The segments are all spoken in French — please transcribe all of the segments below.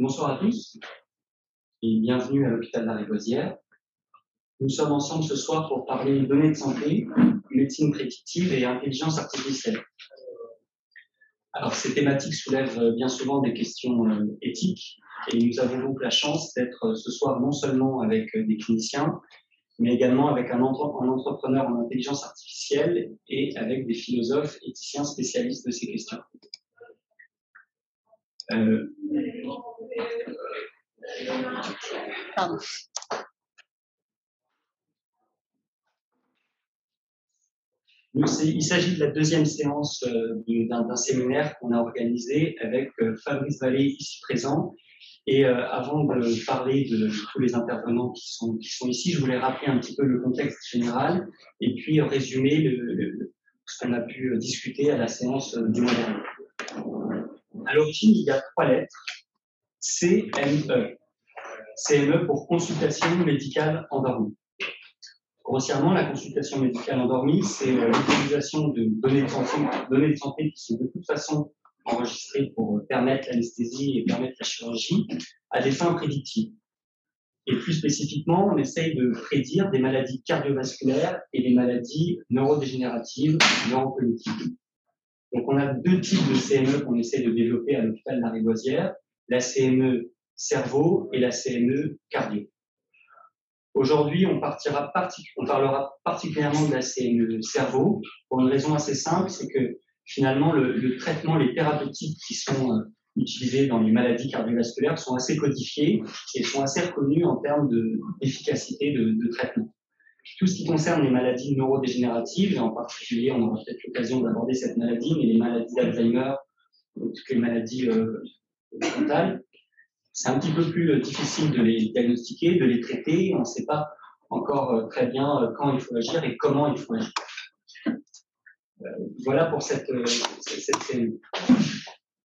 Bonsoir à tous et bienvenue à l'hôpital d'Arrivoisière. Nous sommes ensemble ce soir pour parler données de santé, médecine prédictive et intelligence artificielle. Alors, ces thématiques soulèvent bien souvent des questions euh, éthiques et nous avons donc la chance d'être ce soir non seulement avec des cliniciens, mais également avec un, entrepreneur en intelligence artificielle et avec des philosophes éthiciens spécialistes de ces questions. Euh, il s'agit de la deuxième séance euh, d'un séminaire qu'on a organisé avec euh, Fabrice Vallée ici présent et avant de parler de tous les intervenants qui sont, ici, je voulais rappeler un petit peu le contexte général et puis résumer ce qu'on a pu discuter à la séance du mois dernier. À l'origine, il y a trois lettres. CME. CME pour consultation médicale endormie. Grossièrement, la consultation médicale endormie, c'est euh, l'utilisation de données de, santé, qui sont de toute façon enregistrés pour permettre l'anesthésie et permettre la chirurgie à des fins prédictives. Et plus spécifiquement, on essaye de prédire des maladies cardiovasculaires et des maladies neurodégénératives, neurocognitives. Donc, on a deux types de CME qu'on essaie de développer à l'hôpital de la CME cerveau et la CME cardio. Aujourd'hui, on, parlera particulièrement de la CME cerveau pour une raison assez simple, c'est que finalement, le, traitement, les thérapeutiques qui sont euh, utilisées dans les maladies cardiovasculaires sont assez codifiées et sont assez reconnues en termes d'efficacité de, de, traitement. Tout ce qui concerne les maladies neurodégénératives, et en particulier, on aura peut-être l'occasion d'aborder cette maladie, mais les maladies d'Alzheimer, toutes les maladies euh, mentales, c'est un petit peu plus euh, difficile de les diagnostiquer, de les traiter. On ne sait pas encore très bien quand il faut agir et comment il faut agir. Euh, voilà pour cette, euh, cette,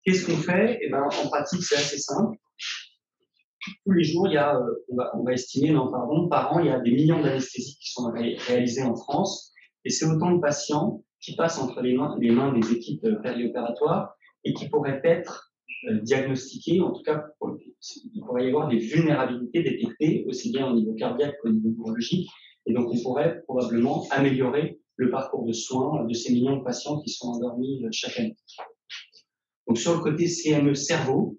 Qu'est-ce qu'on fait eh ben, En pratique, c'est assez simple. Tous les jours, euh, on, va, estimer, par an, il y a des millions d'anesthésies qui sont réalisées en France. Et c'est autant de patients qui passent entre les mains, des équipes périopératoires et qui pourraient être diagnostiqués, en tout cas, il pourrait y avoir des vulnérabilités détectées, aussi bien au niveau cardiaque qu'au niveau neurologique. Et donc, on pourrait probablement améliorer le parcours de soins de ces millions de patients qui sont endormis euh, chaque année. Donc sur le côté CME cerveau,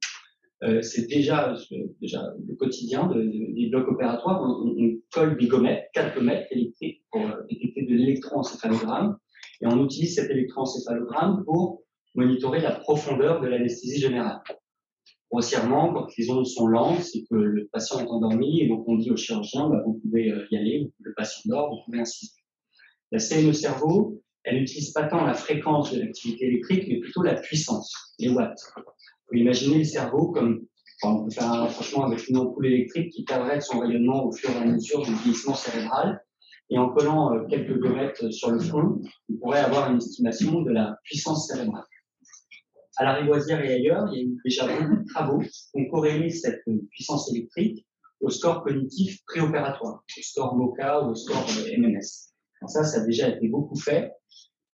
euh, c'est déjà, euh, le quotidien des blocs opératoires. On, colle des gommettes, quatre gommettes électriques pour détecter de l'électroencéphalogramme. Et on utilise cet électroencéphalogramme pour monitorer la profondeur de l'anesthésie générale. Grossièrement, quand les ondes sont lentes, c'est que le patient est endormi et donc on dit au chirurgien, bah, vous pouvez y aller, le patient dort, vous pouvez insister. La CME cerveau, elle n'utilise pas tant la fréquence de l'activité électrique, mais plutôt la puissance, les watts. Imaginez le cerveau comme, on peut faire un rapprochement avec une ampoule électrique qui perdrait son rayonnement au fur et à mesure du vieillissement cérébral. Et en collant euh, quelques gommettes sur le front, on pourrait avoir une estimation de la puissance cérébrale. À la Rivoisière et ailleurs, il y a eu déjà beaucoup de travaux qui ont corrélé cette puissance électrique au score cognitif préopératoire, au score MOCA ou au score euh, MMS ça, ça a déjà été beaucoup fait.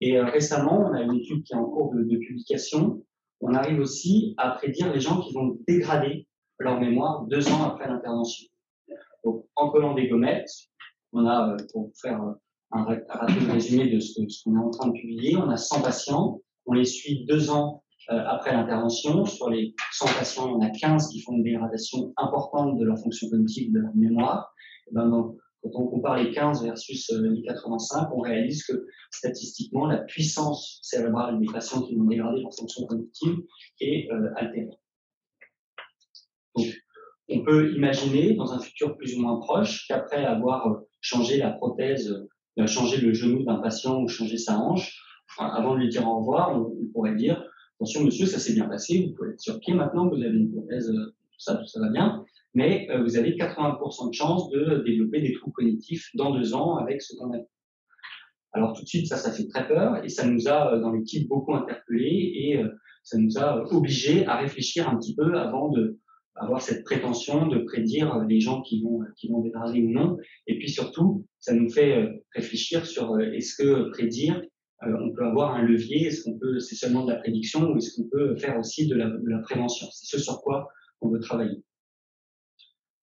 Et euh, récemment, on a une étude qui est en cours de, publication. On arrive aussi à prédire les gens qui vont dégrader leur mémoire deux ans après l'intervention. Donc, en collant des gommettes, on a, euh, pour faire euh, un rapide résumé de ce, qu'on est en train de publier, on a 100 patients, on les suit deux ans après l'intervention. Sur les 100 patients, on a 15 qui font une dégradation importante de leur fonction cognitive, de leur mémoire. Ben, quand on compare les 15 versus euh, les 85, on réalise que statistiquement, la puissance cérébrale des patients qui ont dégradé leur fonction cognitive est euh, altérée. Donc, on peut imaginer dans un futur plus ou moins proche qu'après avoir euh, changé la prothèse, changé le genou d'un patient ou changé sa hanche, avant de lui dire au revoir, on, pourrait dire attention monsieur, ça s'est bien passé, vous pouvez être sur pied maintenant, vous avez une prothèse, tout ça, tout ça va bien mais euh, vous avez 80% de chances de développer des troubles cognitifs dans deux ans avec ce qu'on a Alors tout de suite, ça, ça fait très peur et ça nous a, euh, dans l'équipe, beaucoup interpellés et euh, ça nous a obligés à réfléchir un petit peu avant de avoir cette prétention de prédire les gens qui vont, qui vont dégrader ou non. Et puis surtout, ça nous fait réfléchir sur est-ce que prédire, on peut avoir un levier, est-ce qu'on peut, c'est seulement de la prédiction ou est-ce qu'on peut faire aussi de la, prévention? C'est ce sur quoi qu'on veut travailler.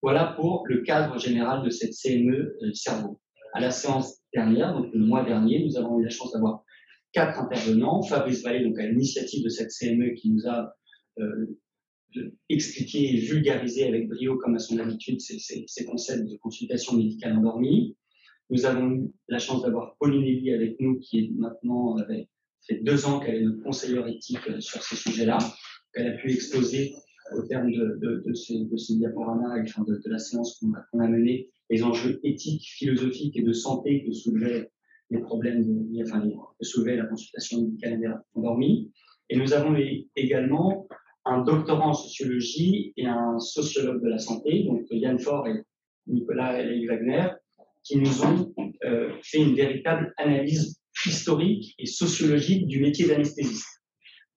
Voilà pour le cadre général de cette CME euh, cerveau. À la séance dernière, donc le mois dernier, nous avons eu la chance d'avoir quatre intervenants. Fabrice Vallée, donc à l'initiative de cette CME, qui nous a euh, expliqué et vulgarisé avec brio, comme à son habitude, ces, concepts de consultation médicale endormie. Nous avons eu la chance d'avoir Pauline Elie avec nous, qui est maintenant, avait fait deux ans qu'elle est notre conseillère éthique euh, sur ces sujets-là. Elle a pu exposer au terme de, ce, de ce diaporama, enfin de, la séance qu'on a, menée, les enjeux éthiques, philosophiques et de santé que soulevaient les problèmes de, enfin, soulevait la consultation médicale endormie. Et nous avons également un doctorant en sociologie et un sociologue de la santé, donc Yann Faure et Nicolas Leigh Wagner, qui nous ont euh, fait une véritable analyse historique et sociologique du métier d'anesthésiste.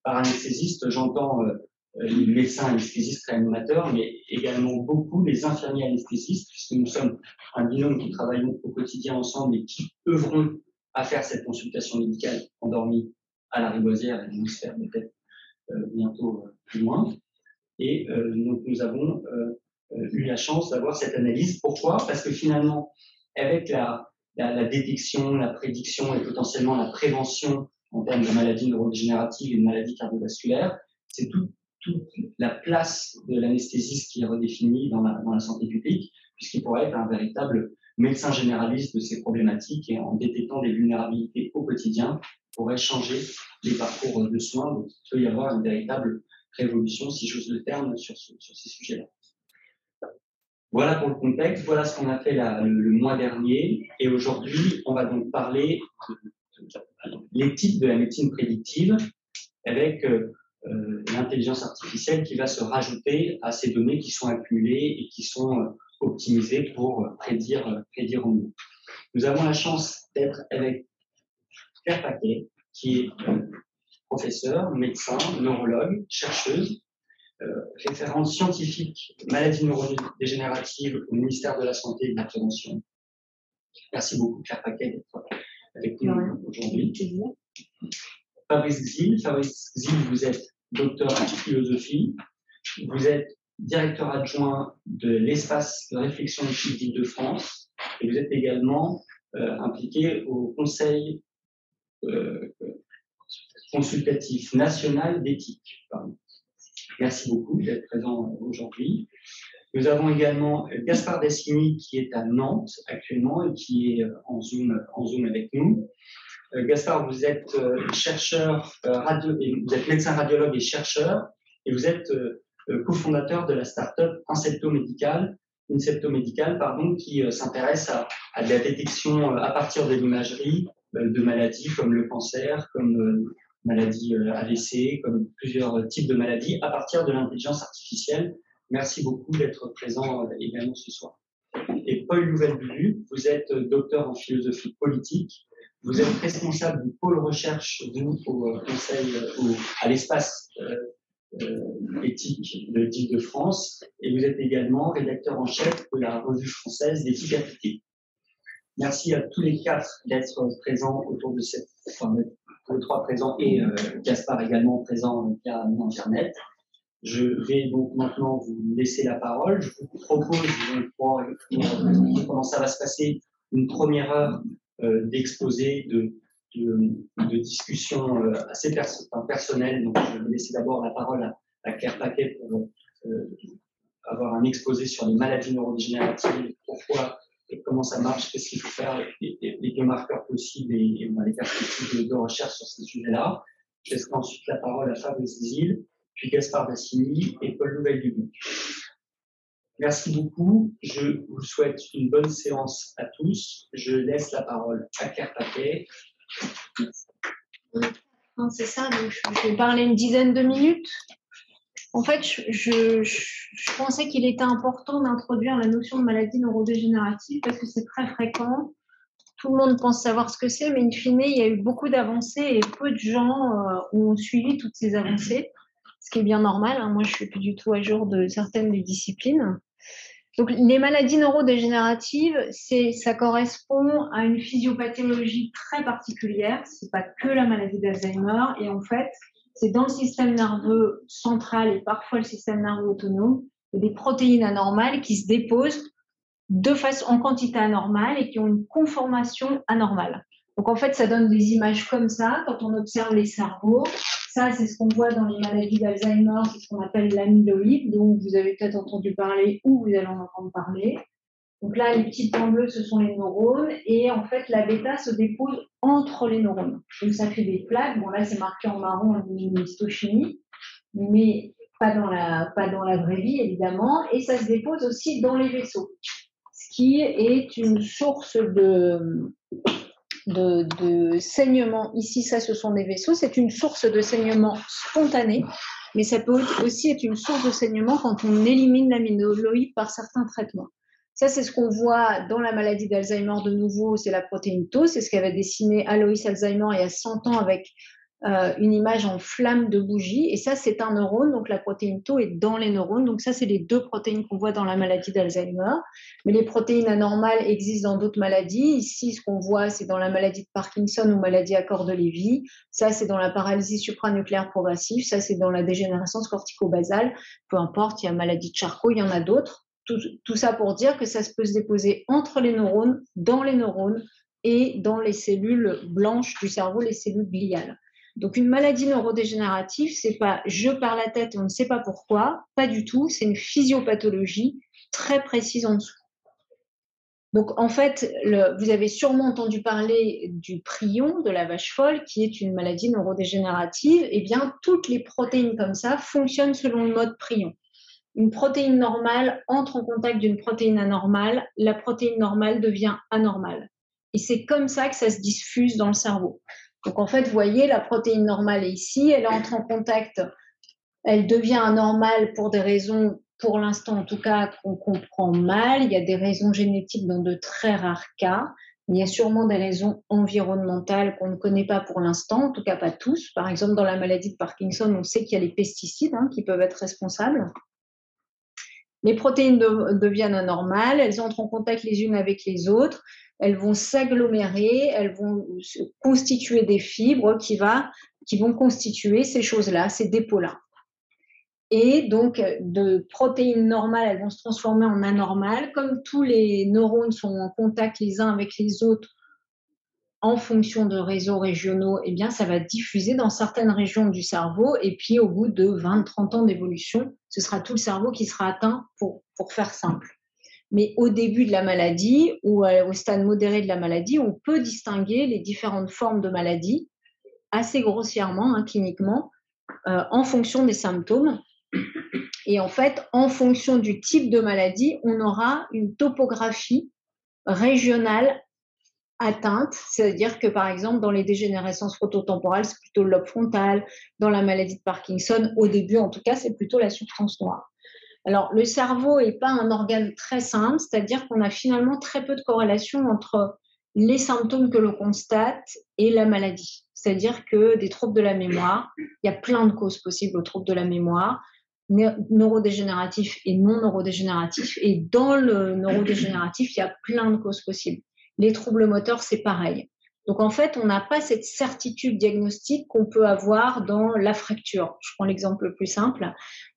Par anesthésiste, j'entends euh, les médecins anesthésistes réanimateurs, mais également beaucoup les infirmiers anesthésistes, puisque nous sommes un binôme qui travaillons au quotidien ensemble et qui œuvrons à faire cette consultation médicale endormie à la riboisière et nous faire peut-être euh, bientôt euh, plus loin. Et euh, donc nous avons eu la chance d'avoir cette analyse. Pourquoi? Parce que finalement, avec la, détection, la prédiction et potentiellement la prévention en termes de maladies neurodégénératives et de maladies cardiovasculaires, c'est toute la place de l'anesthésiste qui est redéfinie dans la, dans la santé publique, puisqu'il pourrait être un véritable médecin généraliste de ces problématiques et en détectant des vulnérabilités au quotidien, pourrait changer les parcours de soins. Donc, il peut y avoir une véritable révolution, si j'ose le terme, sur, ces sujets-là. Voilà pour le contexte, voilà ce qu'on a fait le, mois dernier. Et aujourd'hui, on va donc parler de, l'éthique de la médecine prédictive avec euh, euh, l'intelligence artificielle qui va se rajouter à ces données qui sont accumulées et qui sont euh, optimisées pour prédire, prédire au mieux. Nous avons la chance d'être avec Claire Paquet, qui est professeur, médecin, neurologue, chercheuse, euh, référente scientifique maladies neurodégénératives au ministère de la Santé et de la Prévention. Merci beaucoup, Claire Paquet, d'être avec nous aujourd'hui. Fabrice Xil. Fabrice vous êtes docteur en philosophie. Vous êtes directeur adjoint de l'espace de réflexion éthique d'Île-de-France. Et vous êtes également euh, impliqué au Conseil euh, consultatif national d'éthique. Merci beaucoup d'être présent aujourd'hui. Nous avons également Gaspard Dessini qui est à Nantes actuellement et qui est en Zoom avec nous. Euh, Gaspard, vous êtes euh, chercheur, radio, vous êtes médecin radiologue et chercheur, et vous êtes cofondateur de la start-up Incepto Médical, Incepto pardon, qui s'intéresse à, la détection à partir de l'imagerie euh, de maladies comme le cancer, comme euh, maladie euh, AVC, comme plusieurs types de maladies à partir de l'intelligence artificielle. Merci beaucoup d'être présent également ce soir. Et Paul Louvel-Bulu, vous êtes docteur en philosophie politique. Vous êtes responsable du pôle recherche, vous, au Conseil, à l'espace éthique de l'Éthique de France. Et vous êtes également rédacteur en chef de la revue française d'éthique appliquée. Merci à tous les quatre d'être présents autour de cette, enfin, les trois présents et euh, Gaspard également présent via Internet. Je vais donc maintenant vous laisser la parole. Je vous propose, pour, comment ça va se passer, une première heure euh, d'exposé, de, de, de, discussion euh, assez personnelle. Donc, je vais laisser d'abord la parole à, Claire Paquet pour euh, avoir un exposé sur les maladies neurodégénératives, pourquoi comment ça marche, qu'est-ce qu'il faut faire, les, les, marqueurs possibles et, les perspectives de, recherche sur ces sujets-là. Je laisserai ensuite la parole à Fabrice Zil, puis Gaspard Bassini et Paul Nouvel-Dubuc. Merci beaucoup. Je vous souhaite une bonne séance à tous. Je laisse la parole à Claire Paquet. C'est ça, je vais parler une dizaine de minutes. En fait, je, pensais qu'il était important d'introduire la notion de maladie neurodégénérative parce que c'est très fréquent. Tout le monde pense savoir ce que c'est, mais in fine, il y a eu beaucoup d'avancées et peu de gens euh, ont suivi toutes ces avancées, ce qui est bien normal. Hein. Moi, je suis plus du tout à jour de certaines des disciplines. Donc, les maladies neurodégénératives, ça correspond à une physiopathologie très particulière. C'est pas que la maladie d'Alzheimer. Et en fait, c'est dans le système nerveux central et parfois le système nerveux autonome, des protéines anormales qui se déposent de façon en quantité anormale et qui ont une conformation anormale. Donc en fait, ça donne des images comme ça quand on observe les cerveaux. Ça, c'est ce qu'on voit dans les maladies d'Alzheimer, c'est ce qu'on appelle l'amyloïde, dont vous avez peut-être entendu parler ou vous allez en entendre parler. Donc là, les petits points bleus, ce sont les neurones, et en fait, la bêta se dépose entre les neurones. Donc ça fait des plaques. Bon là, c'est marqué en marron une histochimie, mais pas dans la pas dans la vraie vie évidemment, et ça se dépose aussi dans les vaisseaux, ce qui est une source de de, saignement. Ici, ça, ce sont des vaisseaux. C'est une source de saignement spontané, mais ça peut aussi être une source de saignement quand on élimine l'amyloïde par certains traitements. Ça, c'est ce qu'on voit dans la maladie d'Alzheimer de nouveau, c'est la protéine Tau, c'est ce qu'avait dessiné Alois Alzheimer il y a 100 ans avec euh, une image en flamme de bougie. Et ça, c'est un neurone, donc la protéine Tau est dans les neurones. Donc ça, c'est les deux protéines qu'on voit dans la maladie d'Alzheimer. Mais les protéines anormales existent dans d'autres maladies. Ici, ce qu'on voit, c'est dans la maladie de Parkinson ou maladie à corps de Lévy. Ça, c'est dans la paralysie supranucléaire progressive. Ça, c'est dans la dégénérescence cortico-basale. Peu importe, il y a maladie de Charcot, il y en a d'autres. Tout, tout ça pour dire que ça peut se déposer entre les neurones, dans les neurones et dans les cellules blanches du cerveau, les cellules gliales. Donc une maladie neurodégénérative, c'est pas je perds la tête et on ne sait pas pourquoi, pas du tout, c'est une physiopathologie très précise en dessous. Donc en fait, vous avez sûrement entendu parler du prion de la vache folle, qui est une maladie neurodégénérative. Eh bien, toutes les protéines comme ça fonctionnent selon le mode prion. Une protéine normale entre en contact d'une protéine anormale, la protéine normale devient anormale. Et c'est comme ça que ça se diffuse dans le cerveau. Donc en fait, vous voyez, la protéine normale est ici, elle entre en contact, elle devient anormale pour des raisons, pour l'instant en tout cas, qu'on comprend mal. Il y a des raisons génétiques dans de très rares cas. Il y a sûrement des raisons environnementales qu'on ne connaît pas pour l'instant, en tout cas pas tous. Par exemple, dans la maladie de Parkinson, on sait qu'il y a les pesticides hein, qui peuvent être responsables. Les protéines deviennent anormales, elles entrent en contact les unes avec les autres, elles vont s'agglomérer, elles vont constituer des fibres qui, qui vont constituer ces choses-là, ces dépôts-là. Et donc, de protéines normales, elles vont se transformer en anormales. Comme tous les neurones sont en contact les uns avec les autres en fonction de réseaux régionaux, eh bien, ça va diffuser dans certaines régions du cerveau. Et puis, au bout de 20-30 ans d'évolution, ce sera tout le cerveau qui sera atteint, pour, pour faire simple. Mais au début de la maladie ou au stade modéré de la maladie, on peut distinguer les différentes formes de maladie assez grossièrement, hein, cliniquement, euh, en fonction des symptômes. Et en fait, en fonction du type de maladie, on aura une topographie régionale atteinte, c'est-à-dire que par exemple dans les dégénérescences phototemporales, c'est plutôt le lobe frontal, dans la maladie de Parkinson, au début en tout cas, c'est plutôt la substance noire. Alors, le cerveau n'est pas un organe très simple, c'est-à-dire qu'on a finalement très peu de corrélation entre les symptômes que l'on constate et la maladie. C'est-à-dire que des troubles de la mémoire, il y a plein de causes possibles aux troubles de la mémoire, neurodégénératifs et non neurodégénératifs. Et dans le neurodégénératif, il y a plein de causes possibles. Les troubles moteurs, c'est pareil. Donc en fait, on n'a pas cette certitude diagnostique qu'on peut avoir dans la fracture. Je prends l'exemple le plus simple,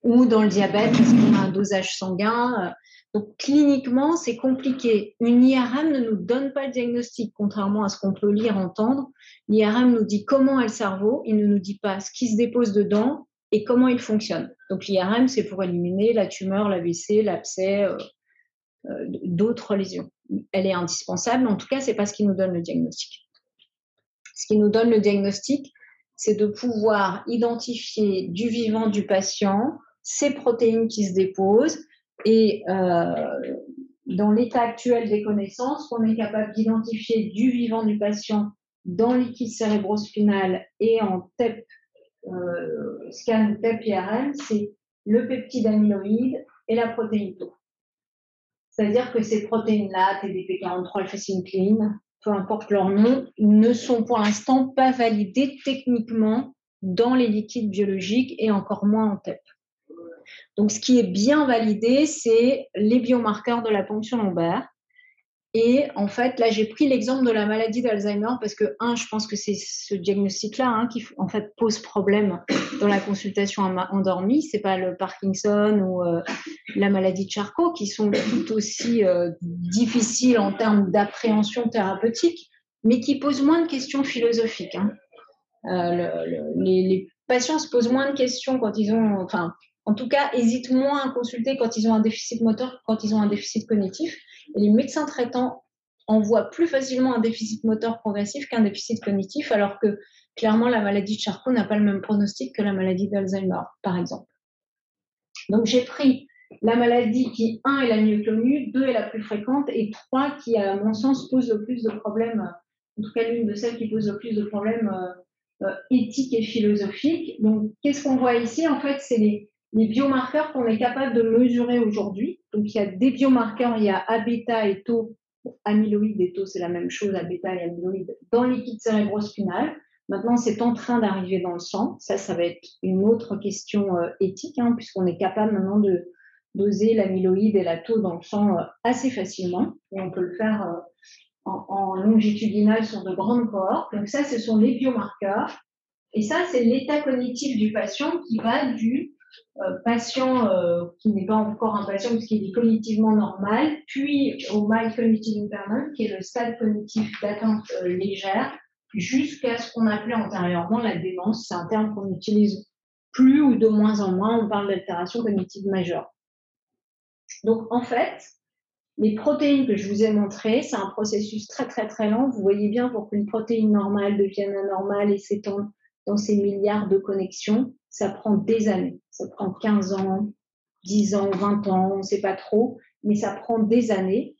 ou dans le diabète parce qu'on a un dosage sanguin. Donc cliniquement, c'est compliqué. Une IRM ne nous donne pas le diagnostic, contrairement à ce qu'on peut lire, entendre. L'IRM nous dit comment est le cerveau, il ne nous dit pas ce qui se dépose dedans et comment il fonctionne. Donc l'IRM, c'est pour éliminer la tumeur, l'AVC, l'abcès, euh, euh, d'autres lésions. Elle est indispensable, en tout cas, c'est pas ce qui nous donne le diagnostic. Ce qui nous donne le diagnostic, c'est de pouvoir identifier du vivant du patient ces protéines qui se déposent et euh, dans l'état actuel des connaissances, qu'on est capable d'identifier du vivant du patient dans liquide cérébrospinal et en TEP, euh, scan TEP-IRM, c'est le peptide amyloïde et la protéine Tau. C'est-à-dire que ces protéines-là, TDP43, alpha-synucléine, peu importe leur nom, ne sont pour l'instant pas validés techniquement dans les liquides biologiques et encore moins en TEP. Donc, ce qui est bien validé, c'est les biomarqueurs de la ponction lombaire. Et en fait, là, j'ai pris l'exemple de la maladie d'Alzheimer parce que, un, je pense que c'est ce diagnostic-là hein, qui, en fait, pose problème dans la consultation endormie. C'est pas le Parkinson ou euh, la maladie de Charcot qui sont tout aussi euh, difficiles en termes d'appréhension thérapeutique, mais qui posent moins de questions philosophiques. Hein. Euh, les, les, patients se posent moins de questions quand ils ont, enfin, en tout cas, hésitent moins à consulter quand ils ont un déficit moteur, quand ils ont un déficit cognitif. Les médecins traitants envoient plus facilement un déficit moteur progressif qu'un déficit cognitif, alors que clairement, la maladie de Charcot n'a pas le même pronostic que la maladie d'Alzheimer, par exemple. Donc, j'ai pris la maladie qui, un, est la mieux connue, deux, est la plus fréquente, et trois, qui, à mon sens, pose le plus de problèmes, en tout cas l'une de celles qui pose le plus de problèmes euh, euh, éthiques et philosophiques. Donc, qu'est-ce qu'on voit ici? En fait, c'est les, les biomarqueurs qu'on est capable de mesurer aujourd'hui. Donc, il y a des biomarqueurs, il y a A-bêta et taux, amyloïde et taux, c'est la même chose, A-bêta et amyloïde, dans liquide cérébrospinal. Maintenant, c'est en train d'arriver dans le sang. Ça, ça va être une autre question euh, éthique, hein, puisqu'on est capable maintenant de doser l'amyloïde et la taux dans le sang euh, assez facilement. Et on peut le faire euh, en, en longitudinal sur de grandes cohortes. Donc ça, ce sont les biomarqueurs. Et ça, c'est l'état cognitif du patient qui va du patient euh, qui n'est pas encore un patient puisqu'il est cognitivement normal, puis au mild cognitive impairment, qui est le stade cognitif d'atteinte euh, légère, jusqu'à ce qu'on appelait antérieurement la démence. C'est un terme qu'on utilise plus ou de moins en moins. On parle d'altération cognitive majeure. Donc, en fait, les protéines que je vous ai montrées, c'est un processus très, très, très lent. Vous voyez bien, pour qu'une protéine normale devienne anormale et s'étende dans ces milliards de connexions, ça prend des années. Ça prend 15 ans, 10 ans, 20 ans, on ne sait pas trop, mais ça prend des années.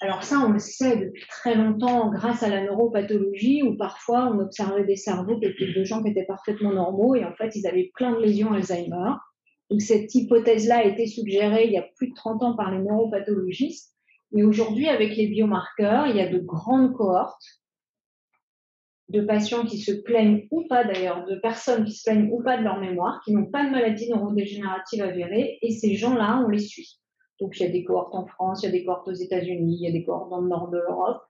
Alors ça, on le sait depuis très longtemps grâce à la neuropathologie où parfois on observait des cerveaux de gens qui étaient parfaitement normaux et en fait ils avaient plein de lésions Alzheimer. Donc cette hypothèse-là a été suggérée il y a plus de 30 ans par les neuropathologistes. Et aujourd'hui, avec les biomarqueurs, il y a de grandes cohortes de patients qui se plaignent ou pas d'ailleurs, de personnes qui se plaignent ou pas de leur mémoire, qui n'ont pas de maladie neurodégénérative avérée, et ces gens-là, on les suit. Donc il y a des cohortes en France, il y a des cohortes aux États-Unis, il y a des cohortes dans le nord de l'Europe.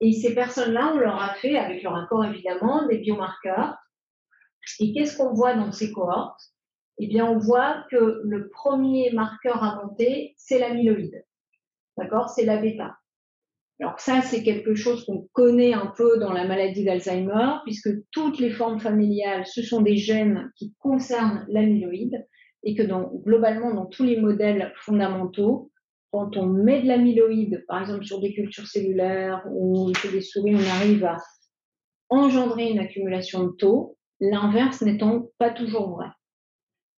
Et ces personnes-là, on leur a fait, avec leur accord évidemment, des biomarqueurs. Et qu'est-ce qu'on voit dans ces cohortes? Eh bien, on voit que le premier marqueur à monter, c'est l'amyloïde. D'accord? C'est la bêta. Alors ça, c'est quelque chose qu'on connaît un peu dans la maladie d'Alzheimer, puisque toutes les formes familiales, ce sont des gènes qui concernent l'amyloïde, et que dans, globalement, dans tous les modèles fondamentaux, quand on met de l'amyloïde, par exemple sur des cultures cellulaires ou sur des souris, on arrive à engendrer une accumulation de taux, l'inverse n'étant pas toujours vrai.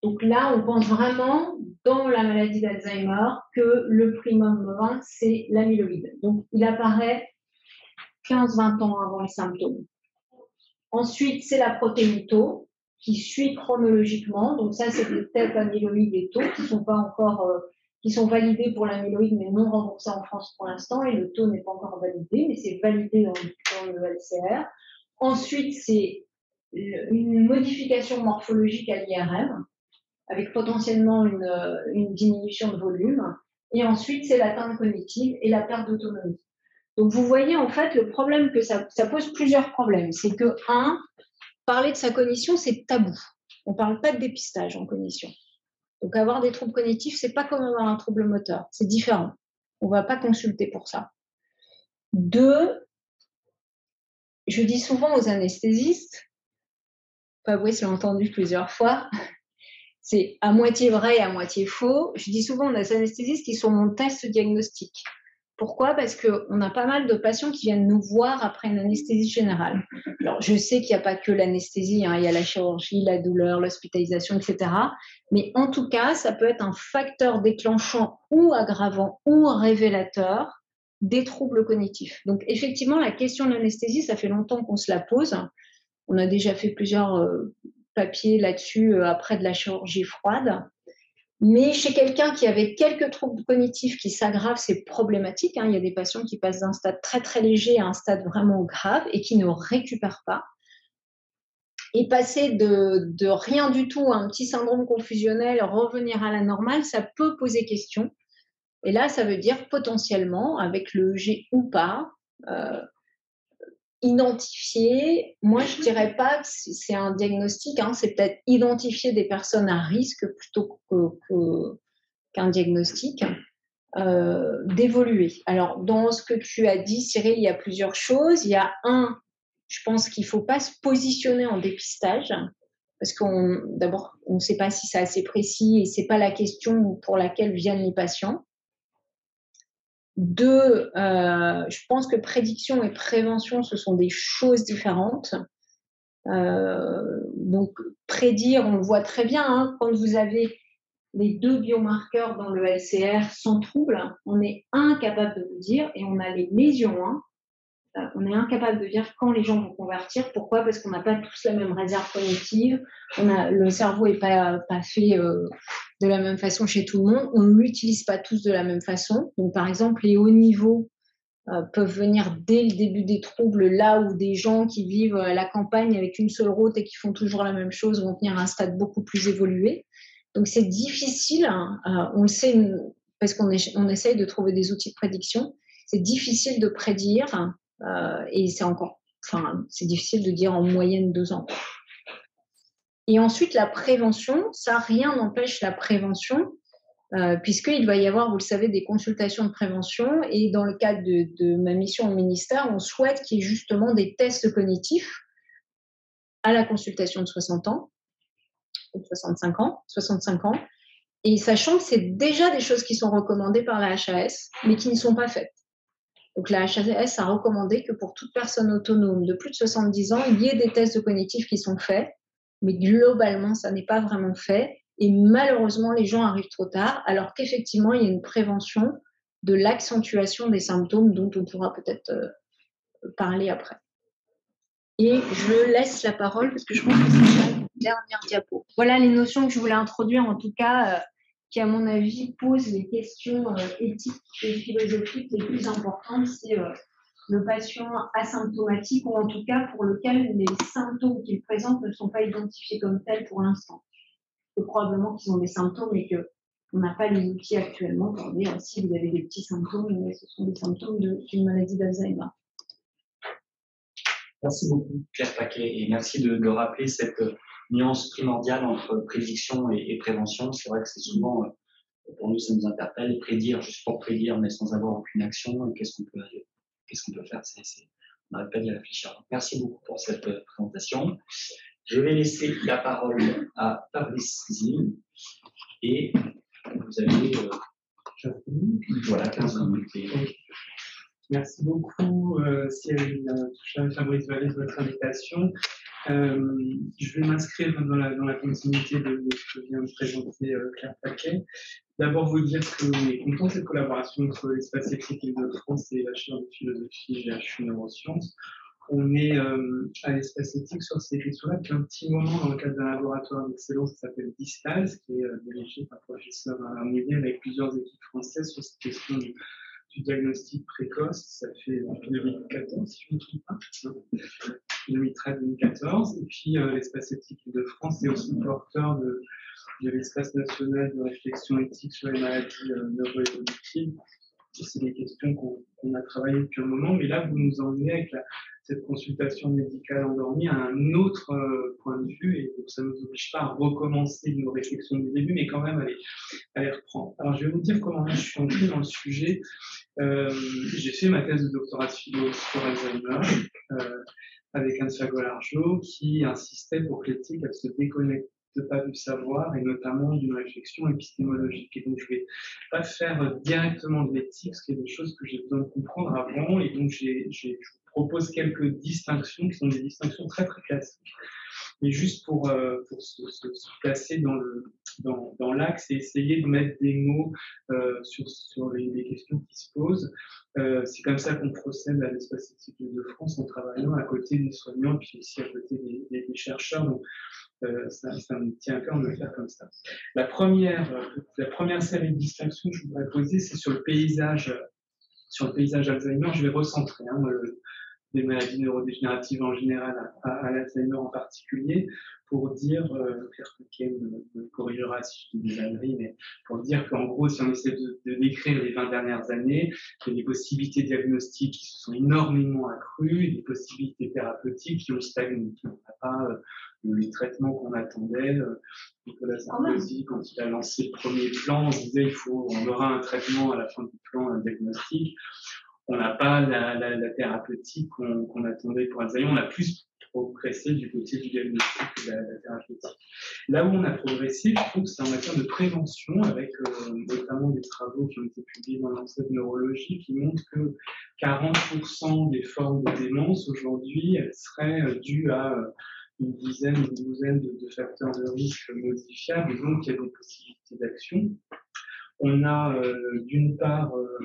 Donc là, on pense vraiment dans la maladie d'Alzheimer que le primum movant, c'est l'amyloïde. Donc il apparaît 15-20 ans avant les symptômes. Ensuite, c'est la protéine tau qui suit chronologiquement. Donc ça, c'est des tests amyloïdes et taux qui sont pas encore, euh, qui sont validés pour l'amyloïde mais non remboursés en France pour l'instant et le taux n'est pas encore validé, mais c'est validé dans, dans le LCR. Ensuite, c'est une modification morphologique à l'IRM avec potentiellement euh, une, diminution de volume. Et ensuite, c'est l'atteinte cognitive et la perte d'autonomie. Donc, vous voyez, en fait, le problème que ça, pose plusieurs problèmes. C'est que, un, parler de sa cognition, c'est tabou. On ne parle pas de dépistage en cognition. Donc, avoir des troubles cognitifs, c'est pas comme avoir un trouble moteur. C'est différent. On ne va pas consulter pour ça. Deux, je dis souvent aux anesthésistes, Fabrice l'a entendu plusieurs fois, c'est à moitié vrai et à moitié faux. Je dis souvent, on a des anesthésistes qui sont mon test diagnostique. Pourquoi? Parce qu'on a pas mal de patients qui viennent nous voir après une anesthésie générale. Alors, je sais qu'il n'y a pas que l'anesthésie, hein. il y a la chirurgie, la douleur, l'hospitalisation, etc. Mais en tout cas, ça peut être un facteur déclenchant ou aggravant ou révélateur des troubles cognitifs. Donc, effectivement, la question de l'anesthésie, ça fait longtemps qu'on se la pose. On a déjà fait plusieurs euh, papier là-dessus euh, après de la chirurgie froide. Mais chez quelqu'un qui avait quelques troubles cognitifs qui s'aggravent, c'est problématique. Hein. Il y a des patients qui passent d'un stade très très léger à un stade vraiment grave et qui ne récupèrent pas. Et passer de, de rien du tout à un petit syndrome confusionnel, revenir à la normale, ça peut poser question. Et là, ça veut dire potentiellement, avec le G ou pas, euh, identifier, moi je dirais pas que c'est un diagnostic, hein, c'est peut-être identifier des personnes à risque plutôt qu'un diagnostic, euh, d'évoluer. Alors dans ce que tu as dit, Cyril, il y a plusieurs choses. Il y a un, je pense qu'il ne faut pas se positionner en dépistage, parce qu'on d'abord, on ne sait pas si c'est assez précis et c'est pas la question pour laquelle viennent les patients. Deux, euh, je pense que prédiction et prévention, ce sont des choses différentes. Euh, donc, prédire, on le voit très bien, hein, quand vous avez les deux biomarqueurs dans le LCR sans trouble, on est incapable de vous dire, et on a les lésions, hein, on est incapable de dire quand les gens vont convertir. Pourquoi? Parce qu'on n'a pas tous la même réserve cognitive. Le cerveau n'est pas, fait euh, de la même façon chez tout le monde. On ne l'utilise pas tous de la même façon. Par exemple, les hauts niveaux euh, peuvent venir dès le début des troubles, là où des gens qui vivent à la campagne avec une seule route et qui font toujours la même chose vont venir à un stade beaucoup plus évolué. Donc, c'est difficile. Hein, on le sait parce qu'on on essaye de trouver des outils de prédiction. C'est difficile de prédire euh, et c'est encore, enfin, c'est difficile de dire en moyenne deux ans. Et ensuite, la prévention, ça, rien n'empêche la prévention, euh, puisqu'il va y avoir, vous le savez, des consultations de prévention. Et dans le cadre de, ma mission au ministère, on souhaite qu'il y ait justement des tests cognitifs à la consultation de 60 ans, ou 65 ans, 65 ans, et sachant que c'est déjà des choses qui sont recommandées par la HAS, mais qui ne sont pas faites. Donc la HAS a recommandé que pour toute personne autonome de plus de 70 ans, il y ait des tests de cognitifs qui sont faits, mais globalement, ça n'est pas vraiment fait. Et malheureusement, les gens arrivent trop tard, alors qu'effectivement, il y a une prévention de l'accentuation des symptômes dont on pourra peut-être euh, parler après. Et je laisse la parole parce que je pense que c'est la dernière diapo. Voilà les notions que je voulais introduire, en tout cas, euh, qui, à mon avis, pose les questions euh, éthiques et philosophiques les plus importantes. C'est euh, le patient asymptomatique, ou en tout cas pour lequel les symptômes qu'il présente ne sont pas identifiés comme tels pour l'instant. probablement qu'ils ont des symptômes et qu'on n'a pas les outils actuellement pour dire si vous avez des petits symptômes, mais ce sont des symptômes d'une maladie d'Alzheimer. Merci beaucoup, Claire Paquet, et merci de rappeler cette nuance primordiale entre prédiction et, prévention. C'est vrai que c'est souvent, euh, pour nous, ça nous interpelle, prédire juste pour prédire, mais sans avoir aucune action. Qu'est-ce qu'on peut, qu'est-ce qu'on peut faire? On n'arrête pas d'y réfléchir. merci beaucoup pour cette euh, présentation. Je vais laisser la parole à Fabrice Zim et vous avez euh, voilà, 15 minutes. Merci beaucoup, euh, Cyril Fabrice Vallée, de votre invitation. Euh, je vais m'inscrire dans la, dans continuité de ce que vient de présenter euh, Claire Paquet. D'abord, vous dire qu'on est content de cette collaboration entre l'espace éthique de France et la chaire de philosophie GHU Neurosciences. On est euh, à l'espace éthique sur ces questions-là depuis un petit moment dans le cadre d'un laboratoire d'excellence qui s'appelle Distals, qui est dirigé par le professeur Mouillet avec plusieurs équipes françaises sur cette question du du diagnostic précoce, ça fait 2014, si je ne me trompe pas, 2013-2014. Et puis euh, l'espace éthique de France est aussi porteur de, l'espace national de réflexion éthique sur les maladies euh, neuroévolutives. C'est des questions qu'on a travaillées depuis un moment, mais là, vous nous emmenez avec la, cette consultation médicale endormie à un autre euh, point de vue, et donc ça ne nous oblige pas à recommencer nos réflexions du début, mais quand même à les, reprendre. Alors je vais vous dire comment je suis entré dans le sujet. Euh, j'ai fait ma thèse de doctorat de philo sur Alzheimer euh, avec Anne Fagolargeau qui insistait pour que l'éthique se déconnecte pas du savoir et notamment d'une réflexion épistémologique. Et donc, je vais pas faire directement de l'éthique, ce qui est des choses que j'ai besoin de comprendre avant. Et donc, j'ai, je vous propose quelques distinctions qui sont des distinctions très très classiques. Mais juste pour, euh, pour se, placer dans, le, dans, l'axe et essayer de mettre des mots euh, sur, les, questions qui se posent. Euh, c'est comme ça qu'on procède à l'espace de France en travaillant à côté des soignants, puis aussi à côté des, chercheurs. Donc, ça, ça, me tient à cœur de le faire comme ça. La première, la première série de distinctions que je voudrais poser, c'est sur le paysage, sur le paysage Alzheimer. Je vais recentrer. Hein, des maladies neurodégénératives en général à, à, l'Alzheimer en particulier, pour dire, euh, Pierre Fouquet me, corrigera si je dis des âneries, mais pour dire qu'en gros, si on essaie de, décrire les 20 dernières années, il y a des possibilités diagnostiques qui se sont énormément accrues, des possibilités thérapeutiques qui ont stagné. On n'a pas euh, les traitements qu'on attendait. Euh, Nicolas Sarkozy, quand il a lancé le premier plan, on disait il faut, on aura un traitement à la fin du plan, un diagnostic on n'a pas la, thérapeutique qu'on attendait pour Alzheimer. On a plus progressé du côté du diagnostic de la, thérapeutique. Là où on a progressé, je trouve que c'est en matière de prévention, avec euh, notamment des travaux qui ont été publiés dans l'Ancêtre Neurologie qui montrent que 40% des formes de démence aujourd'hui, seraient euh, dues à euh, une dizaine, une douzaine de, facteurs de risque modifiables, donc il y a des possibilités d'action on a euh, d'une part euh,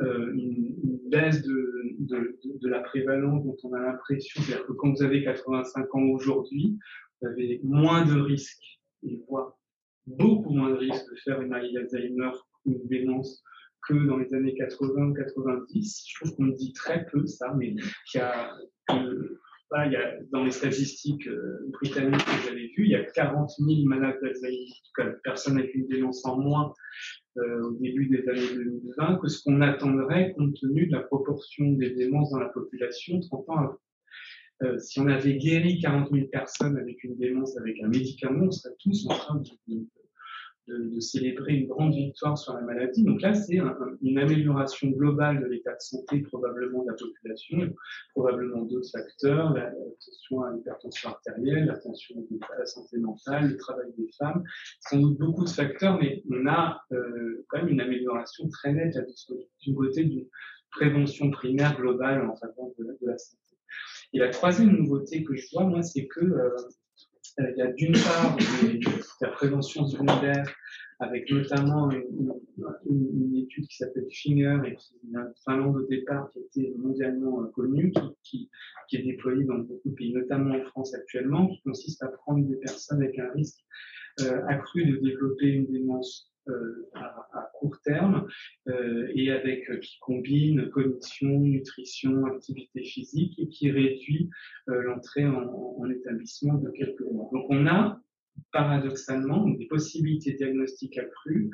euh, une, baisse de, la prévalence dont on a l'impression, c'est-à-dire que quand vous avez 85 ans aujourd'hui, vous avez moins de risques, et voire beaucoup moins de risques de faire une maladie d'Alzheimer ou une démence que dans les années 80 ou 90. Je trouve qu'on dit très peu ça, mais il y a dans les statistiques britanniques que j'avais vues, il y a 40 000 malades d'Alzheimer, en tout cas personnes avec une démence en moins au début des années 2020 que ce qu'on attendrait compte tenu de la proportion des démences dans la population 30 ans avant. Euh, si on avait guéri 40 000 personnes avec une démence avec un médicament, on serait tous en train de, célébrer une grande victoire sur la maladie. Donc là, c'est une amélioration globale de l'état de santé probablement de la population, probablement d'autres facteurs, l'attention à l'hypertension artérielle, l'attention à la santé mentale, le travail des femmes, sans doute beaucoup de facteurs, mais on a euh, quand même une amélioration très nette du côté d'une prévention primaire globale en faveur de, la santé. Et la troisième nouveauté que je vois, moi, c'est que euh, il y a d'une part la prévention secondaire, avec notamment une, étude qui s'appelle Finger et qui vient de Finlande au départ, qui a été mondialement euh, connue, qui, qui, est déployée dans beaucoup de pays, notamment en France actuellement, qui consiste à prendre des personnes avec un risque euh, accru de développer une démence euh, à, court terme euh, et avec euh, qui combine cognition, nutrition, activité physique et qui réduit l'entrée en, en, établissement de quelques mois. Donc on a paradoxalement des possibilités diagnostiques accrues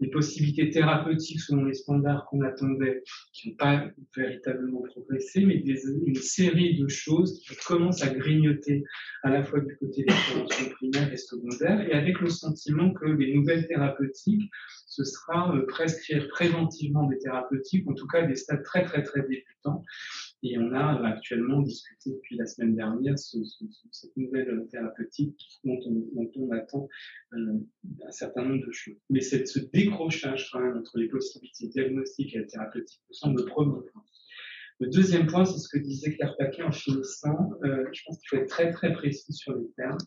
des possibilités thérapeutiques selon les standards qu'on attendait, qui n'ont pas véritablement progressé, mais des, une série de choses qui commencent à grignoter à la fois du côté des préventions primaires et secondaires, et avec le sentiment que les nouvelles thérapeutiques, ce sera euh, prescrire préventivement des thérapeutiques, en tout cas des stades très très très débutants, et on a actuellement discuté depuis la semaine dernière ce, cette nouvelle thérapeutique dont on, attend euh, un certain nombre de choses. Mais ce décrochage quand même entre les possibilités diagnostiques et thérapeutiques me semble le premier point. Le deuxième point, c'est ce que disait Claire Paquet en finissant. Euh, je pense qu'il faut être très très précis sur les termes.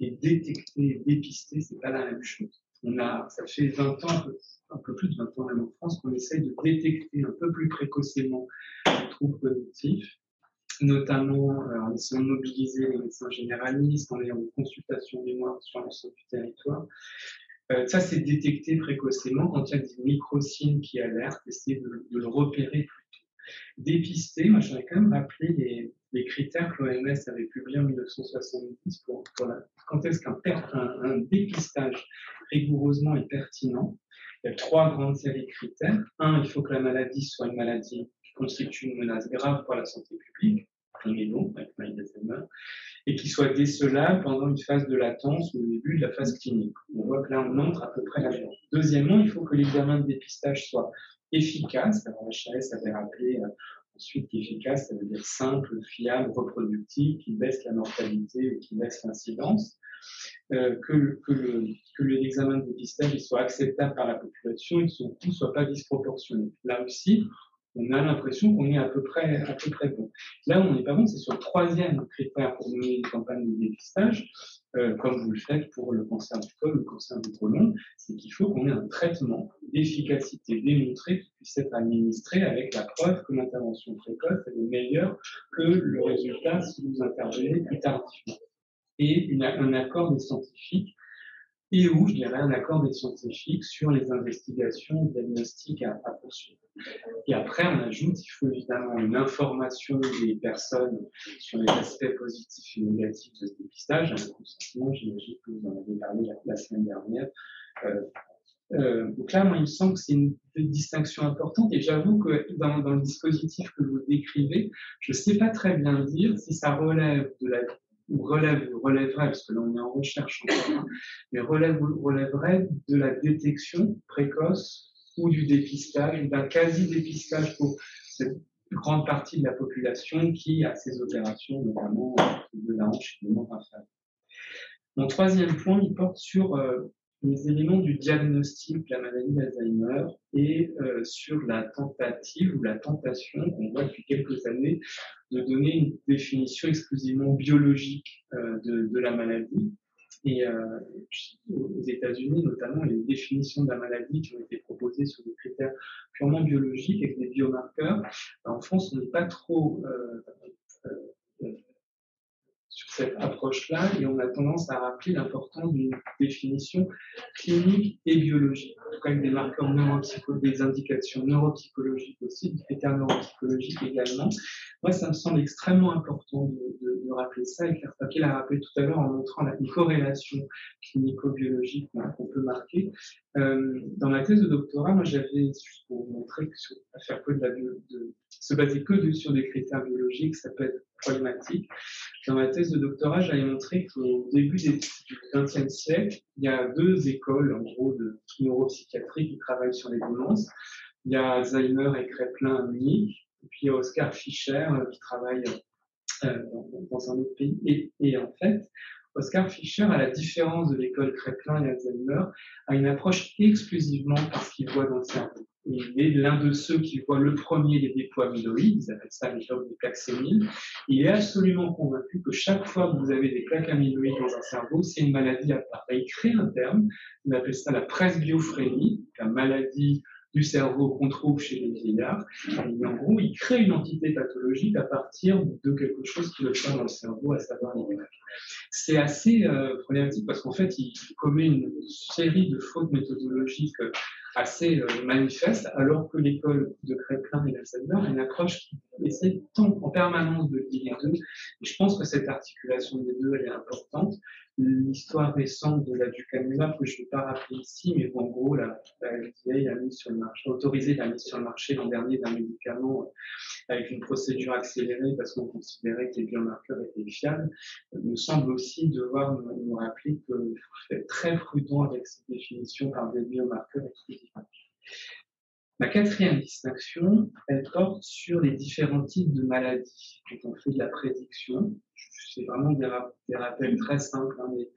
Et détecter, dépister, c'est pas la même chose. On a, ça fait 20 ans, un peu plus de 20 ans même en France, qu'on essaye de détecter un peu plus précocement troubles cognitifs, notamment euh, en essayant de mobiliser les médecins généralistes, en ayant des consultations mémoire sur l'ensemble du territoire. Euh, ça, c'est détecter précocement quand il y a des microsignes qui alertent, essayer de, le repérer plus tôt. Dépister, moi, j'aurais quand même rappelé les, critères que l'OMS avait publiés en 1970 pour, quand est-ce qu'un un, dépistage rigoureusement est pertinent. Il y a trois grandes séries de critères. Un, il faut que la maladie soit une maladie constitue une menace grave pour la santé publique, on est bon avec et qui soit décelable pendant une phase de latence ou au début de la phase clinique. On voit que là, on entre à peu près là-dedans. Deuxièmement, il faut que l'examen de dépistage soit efficace. Alors, HAS avait rappelé euh, Ensuite, efficace, ça veut dire simple, fiable, reproductif, qui baisse la mortalité et qui baisse l'incidence. Euh, que, que l'examen de dépistage soit acceptable par la population et que son coût ne soit pas disproportionné. Là aussi, on a l'impression qu'on est à peu près, à peu près bon. Là où on n'est pas bon, c'est sur le troisième critère pour mener une campagne de dépistage, euh, comme vous le faites pour le cancer du col, le cancer du côlon, c'est qu'il faut qu'on ait un traitement d'efficacité démontré qui puisse être administré avec la preuve que l'intervention précoce est meilleure que le résultat si vous intervenez plus tardivement. Et un accord des scientifiques et où, je dirais, un accord des scientifiques sur les investigations diagnostiques à, poursuivre. Et après, on ajoute, il faut évidemment une information des personnes sur les aspects positifs et négatifs de ce dépistage, un consentement, j'imagine que vous en avez parlé la, semaine dernière. Euh, euh, donc là, moi, il me semble que c'est une, distinction importante et j'avoue que dans, dans, le dispositif que vous décrivez, je ne sais pas très bien dire si ça relève de la ou relève, relèverait, parce que là on est en recherche encore, hein, mais relève, relèverait de la détection précoce ou du dépistage, d'un quasi-dépistage pour cette grande partie de la population qui a ces opérations, notamment de la hanche et Mon troisième point, il porte sur euh, les éléments du diagnostic de la maladie d'Alzheimer et euh, sur la tentative ou la tentation qu'on voit depuis quelques années de donner une définition exclusivement biologique euh, de, la maladie. Et euh, aux États-Unis, notamment, les définitions de la maladie qui ont été proposées sur des critères purement biologiques avec des biomarqueurs, en France, on n'est pas trop sur cette approche-là et on a tendance à rappeler l'importance d'une définition clinique et biologique, en tout cas avec des marqueurs neuropsychologiques, des indications neuropsychologiques aussi, critères neuropsychologiques également. Moi, ça me semble extrêmement important de, rappeler ça et Claire Papier l'a rappelé tout à l'heure en montrant la, corrélation clinico-biologique qu'on peut marquer. Euh, dans ma thèse de doctorat, moi j'avais, juste pour vous montrer que à faire que de la de, se baser que sur des critères biologiques, ça peut être problématique. Dans ma thèse de doctorat, j'avais montré qu'au début du XXe siècle, il y a deux écoles, en gros, de neuropsychiatrie qui travaillent sur les démences. Il y a Alzheimer et Kreplin à Munich, et puis il y a Oscar Fischer euh, qui travaille euh, dans, un autre pays. Et en fait, Oscar Fischer, à la différence de l'école Kreplin et Alzheimer, a une approche exclusivement par ce qu'il voit dans le cerveau. Il est l'un de ceux qui voit le premier les dépôts amyloïdes, ils appellent ça les des plaques séniles. Il est absolument convaincu que chaque fois que vous avez des plaques amyloïdes dans un cerveau, c'est une maladie à part. il crée un terme, il appelle ça la presbyophrènie, la maladie du cerveau qu'on trouve chez les vieillards. En gros, il crée une entité pathologique à partir de quelque chose qui le fait dans le cerveau, à savoir les plaques. C'est assez euh, problématique parce qu'en fait, il commet une série de fautes méthodologiques assez euh, manifeste, alors que l'école de Kreplin et d'Alzheimer a une approche qui essaie tant en permanence de lier les deux. Et je pense que cette articulation des deux, elle est importante l'histoire récente de la ducanumab que je ne vais pas rappeler ici, mais en gros, la, la a mis sur le marché, autorisé la mise sur le marché l'an dernier d'un médicament euh, avec une procédure accélérée parce qu'on considérait que les biomarqueurs étaient fiables, semble aussi devoir nous, rappeler qu'il faut être très prudent avec cette définition par des biomarqueurs. Ma quatrième distinction, elle porte sur les différents types de maladies. Quand on fait de la prédiction, c'est vraiment des, rappels très simples, hein, mais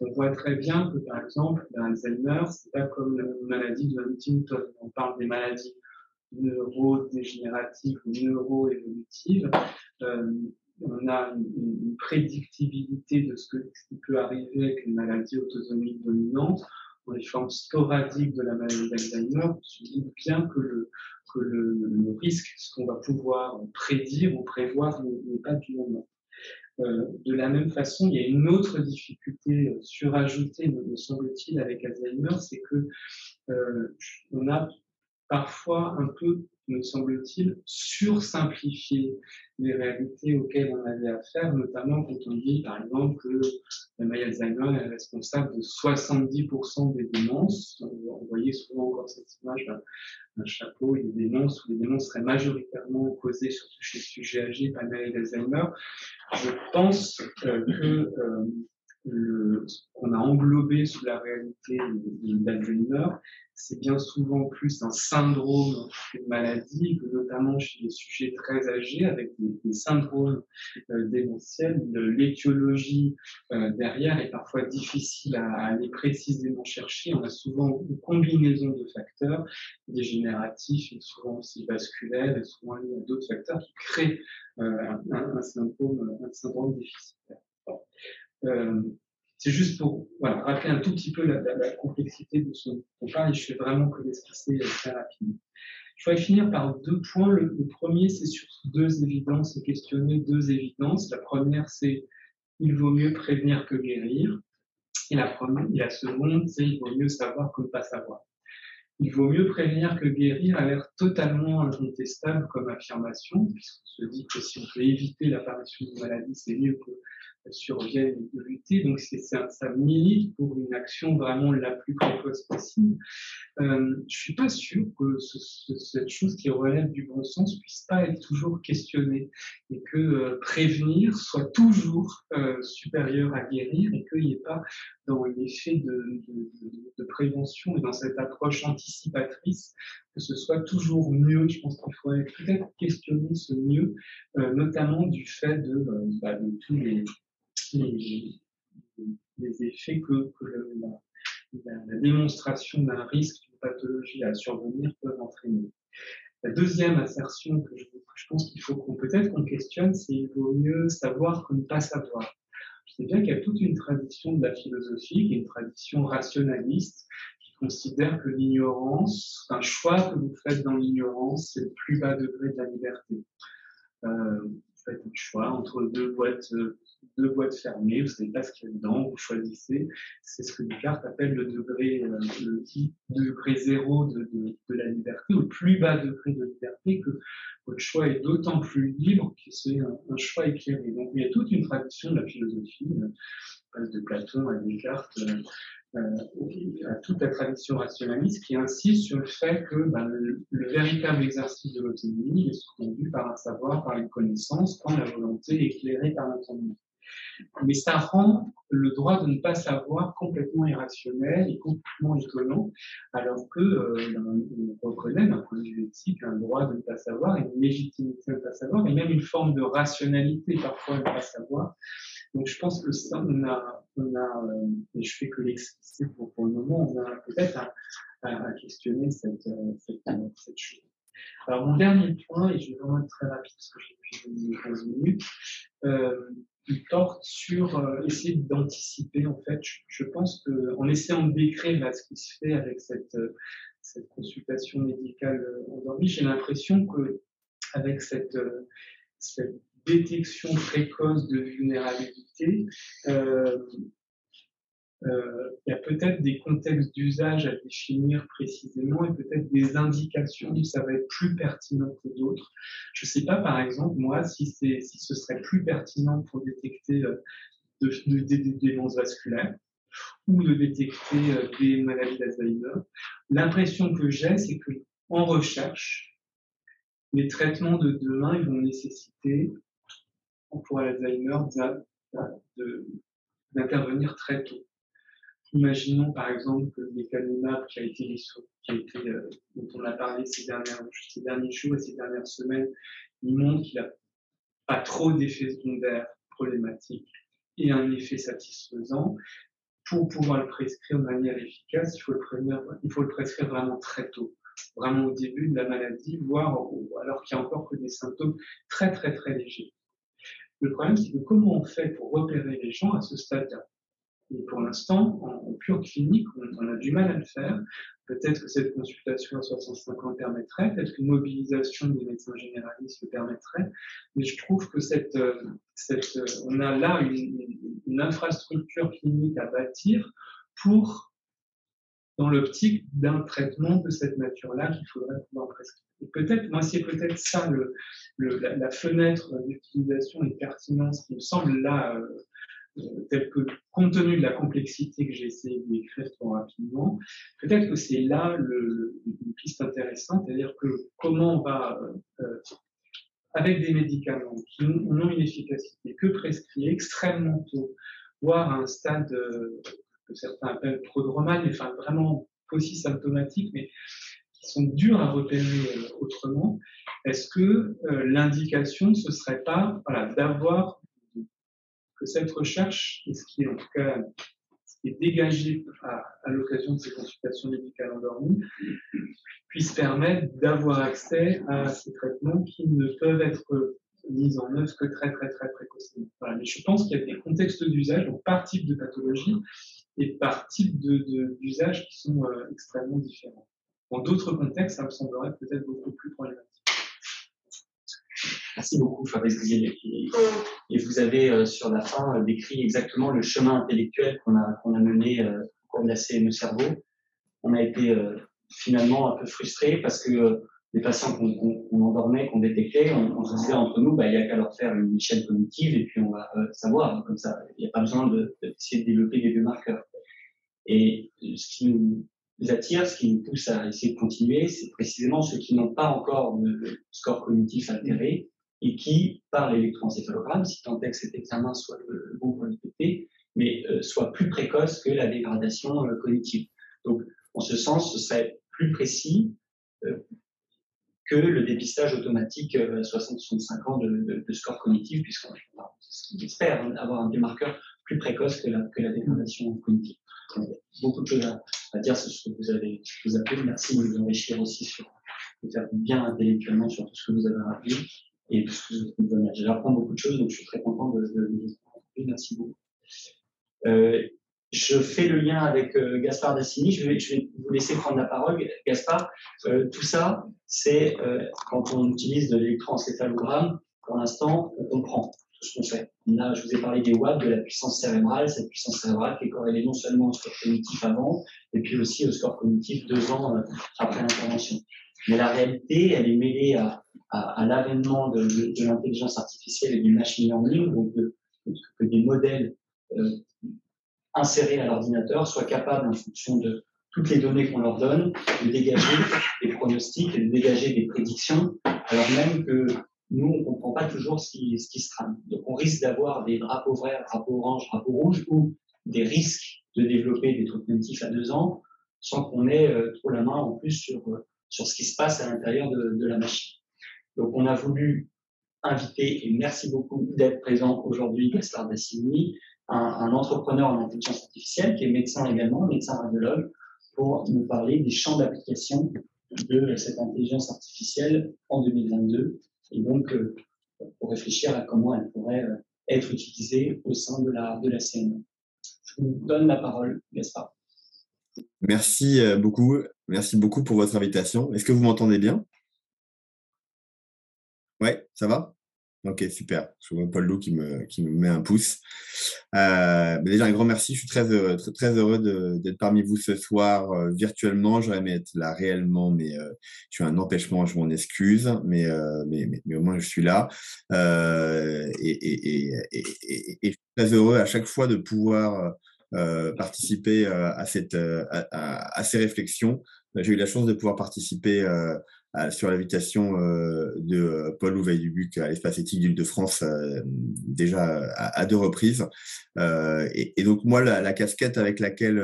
on voit très bien que, par exemple, l'Alzheimer, c'est pas comme la maladie de Huntington. On parle des maladies neurodégénératives ou neuroévolutives. Euh, on a une, prédictibilité de ce, qui peut arriver avec une maladie autosomique dominante. Dans les formes sporadiques de la maladie d'Alzheimer, on se bien que le, que le, le risque, ce qu'on va pouvoir prédire ou prévoir, n'est pas du même euh, de la même façon, il y a une autre difficulté surajoutée, me semble-t-il, avec Alzheimer, c'est que euh, on a parfois un peu me semble-t-il, sursimplifier les réalités auxquelles on avait affaire, notamment quand on dit, par exemple, que la maladie Alzheimer est responsable de 70% des démences. On voyait souvent encore cette image d'un chapeau et des démences, où les démences seraient majoritairement causées surtout chez les sujets âgés par la maladie d'Alzheimer. Je pense euh, que euh, qu'on a englobé sous la réalité d'Alzheimer, c'est bien souvent plus un syndrome qu'une maladie, notamment chez les sujets très âgés avec des, syndromes euh, démentiels. L'étiologie euh, derrière est parfois difficile à, aller précisément chercher. On a souvent une combinaison de facteurs dégénératifs et souvent aussi vasculaires souvent liés à d'autres facteurs qui créent euh, un, un, syndrome, un syndrome déficitaire. Euh, c'est juste pour rappeler un tout petit peu la, complexité de ce parle et je fais vraiment que l'esquisser très rapidement. Je voudrais finir par deux points. Le, premier, c'est sur deux évidences et questionner deux évidences. La première, c'est il vaut mieux prévenir que guérir. Et la, première, et la seconde, c'est il vaut mieux savoir que ne pas savoir. Il vaut mieux prévenir que guérir a l'air totalement incontestable comme affirmation, puisqu'on se dit que si on peut éviter l'apparition d'une maladie, c'est mieux que surviennent de lutter. Donc, ça, milite pour une action vraiment la plus précoce possible. Euh, je suis pas sûr que ce, cette chose qui relève du bon sens puisse pas être toujours questionnée et que euh, prévenir soit toujours euh, supérieur à guérir et qu'il n'y ait pas dans l'effet de, de, prévention et dans cette approche anticipatrice que ce soit toujours mieux. Je pense qu'il faudrait peut-être questionner ce mieux, euh, notamment du fait de, euh, bah, tous les effets que, la, démonstration d'un risque d'une pathologie à survenir peut entraîner. La deuxième assertion que je, pense qu'il faut qu'on peut-être qu'on questionne, c'est il vaut mieux savoir que ne pas savoir. Sais bien qu'il y a toute une tradition de la philosophie, qui est une tradition rationaliste, qui considère que l'ignorance, un choix que vous faites dans l'ignorance, c'est le plus bas degré de la liberté. Euh, faites un choix entre deux boîtes euh, deux boîtes fermées, vous ne savez pas ce qu'il y a dedans, vous choisissez. C'est ce que Descartes appelle le degré, euh, le degré zéro de, de, la liberté, au plus bas degré de liberté, que votre choix est d'autant plus libre que c'est un, un, choix éclairé. Donc il y a toute une tradition de la philosophie, euh, de Platon à Descartes, à toute la tradition rationaliste qui insiste sur le fait que ben, le, le, véritable exercice de l'autonomie est conduit par un savoir, par une connaissance, quand la volonté éclairée par l'entendement. Mais ça rend le droit de ne pas savoir complètement irrationnel et complètement étonnant, alors que euh, on reconnaît d'un point de vue éthique un droit de ne pas savoir, une légitimité de ne pas savoir, et même une forme de rationalité parfois de ne pas savoir. Donc je pense que ça, on a, on a euh, et je fais que l'expliciter pour, le moment, on a peut-être à, à, questionner cette, euh, cette, cette chose. Alors mon dernier point, et je vais vraiment être très rapide parce que j'ai plus de 15 minutes, euh, il porte sur euh, essayer d'anticiper. En fait, je, je pense qu'en essayant de décrire là, ce qui se fait avec cette, euh, cette consultation médicale euh, endormie, j'ai l'impression que avec cette, euh, cette détection précoce de vulnérabilité, euh, euh, il y a peut-être des contextes d'usage à définir précisément et peut-être des indications où ça va être plus pertinent que d'autres. Je ne sais pas, par exemple, moi, si, si ce serait plus pertinent pour détecter euh, de, de, de, des démences vasculaires ou de détecter des maladies d'Alzheimer. L'impression que j'ai, c'est que en recherche, les traitements de demain vont nécessiter, pour l'Alzheimer, d'intervenir très tôt. Imaginons par exemple que lecanemab qui a été, qui a été euh, dont on a parlé ces, ces derniers jours et ces dernières semaines, il montre qu'il n'a pas trop d'effets secondaires problématiques et un effet satisfaisant. Pour pouvoir le prescrire de manière efficace, il faut le, il faut le prescrire vraiment très tôt, vraiment au début de la maladie, voire alors qu'il n'y a encore que des symptômes très très très légers. Le problème, c'est que comment on fait pour repérer les gens à ce stade-là? Et pour l'instant, en, pure clinique, on, a du mal à le faire. Peut-être que cette consultation à 65 ans permettrait, peut-être qu'une mobilisation des médecins généralistes le permettrait, mais je trouve que cette, cette, on a là une infrastructure clinique à bâtir pour, dans l'optique d'un traitement de cette nature-là qu'il faudrait pouvoir prescrire. Peut-être, moi, c'est peut-être ça le, la, fenêtre d'utilisation et de pertinence qui me semble là euh, tel que, compte tenu de la complexité que j'ai essayé d'écrire trop rapidement, peut-être que c'est là une piste intéressante, c'est-à-dire que comment on va, euh, avec des médicaments qui ont une efficacité que prescrits extrêmement tôt, voire à un stade euh, certains appellent prodromal, enfin vraiment aussi symptomatique, mais qui sont durs à repérer euh, autrement, est-ce que euh, l'indication, ce serait pas voilà, d'avoir que cette recherche, et ce qui est en tout cas est dégagé à l'occasion de ces consultations médicales endormies, puisse permettre d'avoir accès à ces traitements qui ne peuvent être mis en œuvre que très très très précocement. Voilà. Mais je pense qu'il y a des contextes d'usage, donc par type de pathologie et par type d'usage de, qui sont euh, extrêmement différents. Dans d'autres contextes, ça me semblerait peut-être beaucoup plus problématique. Merci beaucoup, Fabrice Gouillet. Et, vous avez, sur la fin, décrit exactement le chemin intellectuel qu'on a, qu'on a mené au cours de la CME Cerveau. On a été finalement un peu frustrés parce que les patients qu'on endormait, qu'on détectait, on, se disait entre nous, bah, il n'y a qu'à leur faire une chaîne cognitive et puis on va euh, savoir comme ça. Il n'y a pas besoin d'essayer de, de, développer des biomarqueurs. Et ce qui nous attire, ce qui nous pousse à essayer de continuer, c'est précisément ceux qui n'ont pas encore de score cognitif altéré et qui, par l'électroencéphalogramme, si tant est que cet examen soit le, bon pour le mais euh, soit plus précoce que la dégradation euh, cognitive. Donc, en ce sens, ce serait plus précis, euh, que le dépistage automatique à euh, 60-65 ans de, score cognitif, puisqu'on espère hein, avoir un démarqueur plus précoce que la, que cognitive. beaucoup de choses à, dire sur ce que vous avez, vous avez. Merci de nous enrichir aussi sur, de faire bien intellectuellement sur tout ce que vous avez rappelé et tout ce que vous avez. J'apprends beaucoup de choses, donc je suis très content de, de, Merci beaucoup. Euh, je fais le lien avec euh, Gaspard Dassini. Je vais, je vais, vous laisser prendre la parole, Gaspard. Euh, tout ça, c'est euh, quand on utilise de l'électroencéphalogramme, pour l'instant, on comprend tout ce qu'on fait. Là, je vous ai parlé des watts, de la puissance cérébrale, cette puissance cérébrale qui est corrélée non seulement au score cognitif avant, et puis aussi au score cognitif deux ans après l'intervention. Mais la réalité, elle est mêlée à, à, à l'avènement de, l'intelligence artificielle et du machine learning, donc de, que des modèles insérés à l'ordinateur soient capables, en fonction de toutes les données qu'on leur donne, de dégager des pronostics et de dégager des prédictions, alors même que nous, on ne comprend pas toujours ce qui, se trame. Donc, on risque d'avoir des drapeaux verts, drapeaux orange, drapeaux rouges, ou des risques de développer des troubles cognitifs à deux ans, sans qu'on ait euh, trop la main en plus sur, euh, sur ce qui se passe à l'intérieur de, de la machine. Donc, on a voulu inviter, et merci beaucoup d'être présent aujourd'hui, Gaspard Bassini, un, entrepreneur en intelligence artificielle qui est médecin également, médecin radiologue, pour nous parler des champs d'application de cette intelligence artificielle en 2022 et donc euh, pour réfléchir à comment elle pourrait euh, être utilisée au sein de la, de la CNE. Je vous donne la parole, Gaspard. Merci euh, beaucoup. Merci beaucoup pour votre invitation. Est-ce que vous m'entendez bien? Ouais, ça va? Ok, super. Je vois Paul Lou qui me, qui me met un pouce. Euh, déjà, un grand merci. Je suis très heureux, très, heureux d'être parmi vous ce soir euh, virtuellement. J'aurais aimé être là réellement, mais euh, je suis un empêchement, je m'en excuse. Mais, mais, mais, au moins, je suis là. et, je suis très heureux à chaque fois de pouvoir participer à, cette, à, ces réflexions. J'ai eu la chance de pouvoir participer sur l'invitation euh, de euh, Paul Louvain-Dubuc à l'espace éthique d'Île-de-France euh, déjà à, deux reprises. Et, et, donc moi, la, la casquette avec laquelle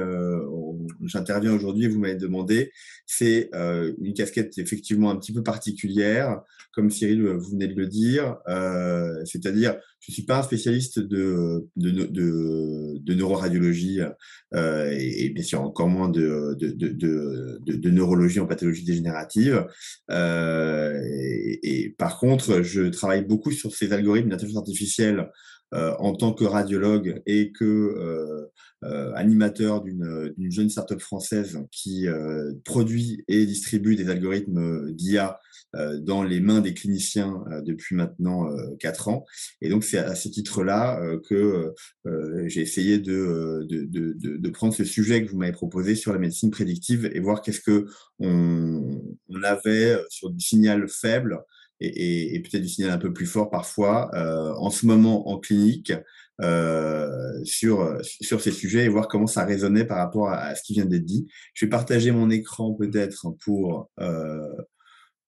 j'interviens aujourd'hui, vous m'avez demandé, c'est une casquette effectivement un petit peu particulière, comme Cyril vous venez de le dire, c'est-à-dire je suis pas un spécialiste de, de, neuroradiologie euh, et, bien sûr encore moins de, neurologie en pathologie dégénérative. Euh, et, par contre, je travaille beaucoup sur ces algorithmes d'intelligence artificielle en tant que radiologue et que euh, euh, animateur d'une jeune startup française qui produit et distribue des algorithmes d'IA dans les mains des cliniciens depuis maintenant quatre ans. Et donc, c'est à ce titre-là que j'ai essayé de, prendre ce sujet que vous m'avez proposé sur la médecine prédictive et voir qu'est-ce que on, on, avait sur du signal faible et, et, peut-être du signal un peu plus fort parfois euh, en ce moment en clinique euh, sur, sur ces sujets et voir comment ça résonnait par rapport à, ce qui vient d'être dit. Je vais partager mon écran peut-être pour, euh,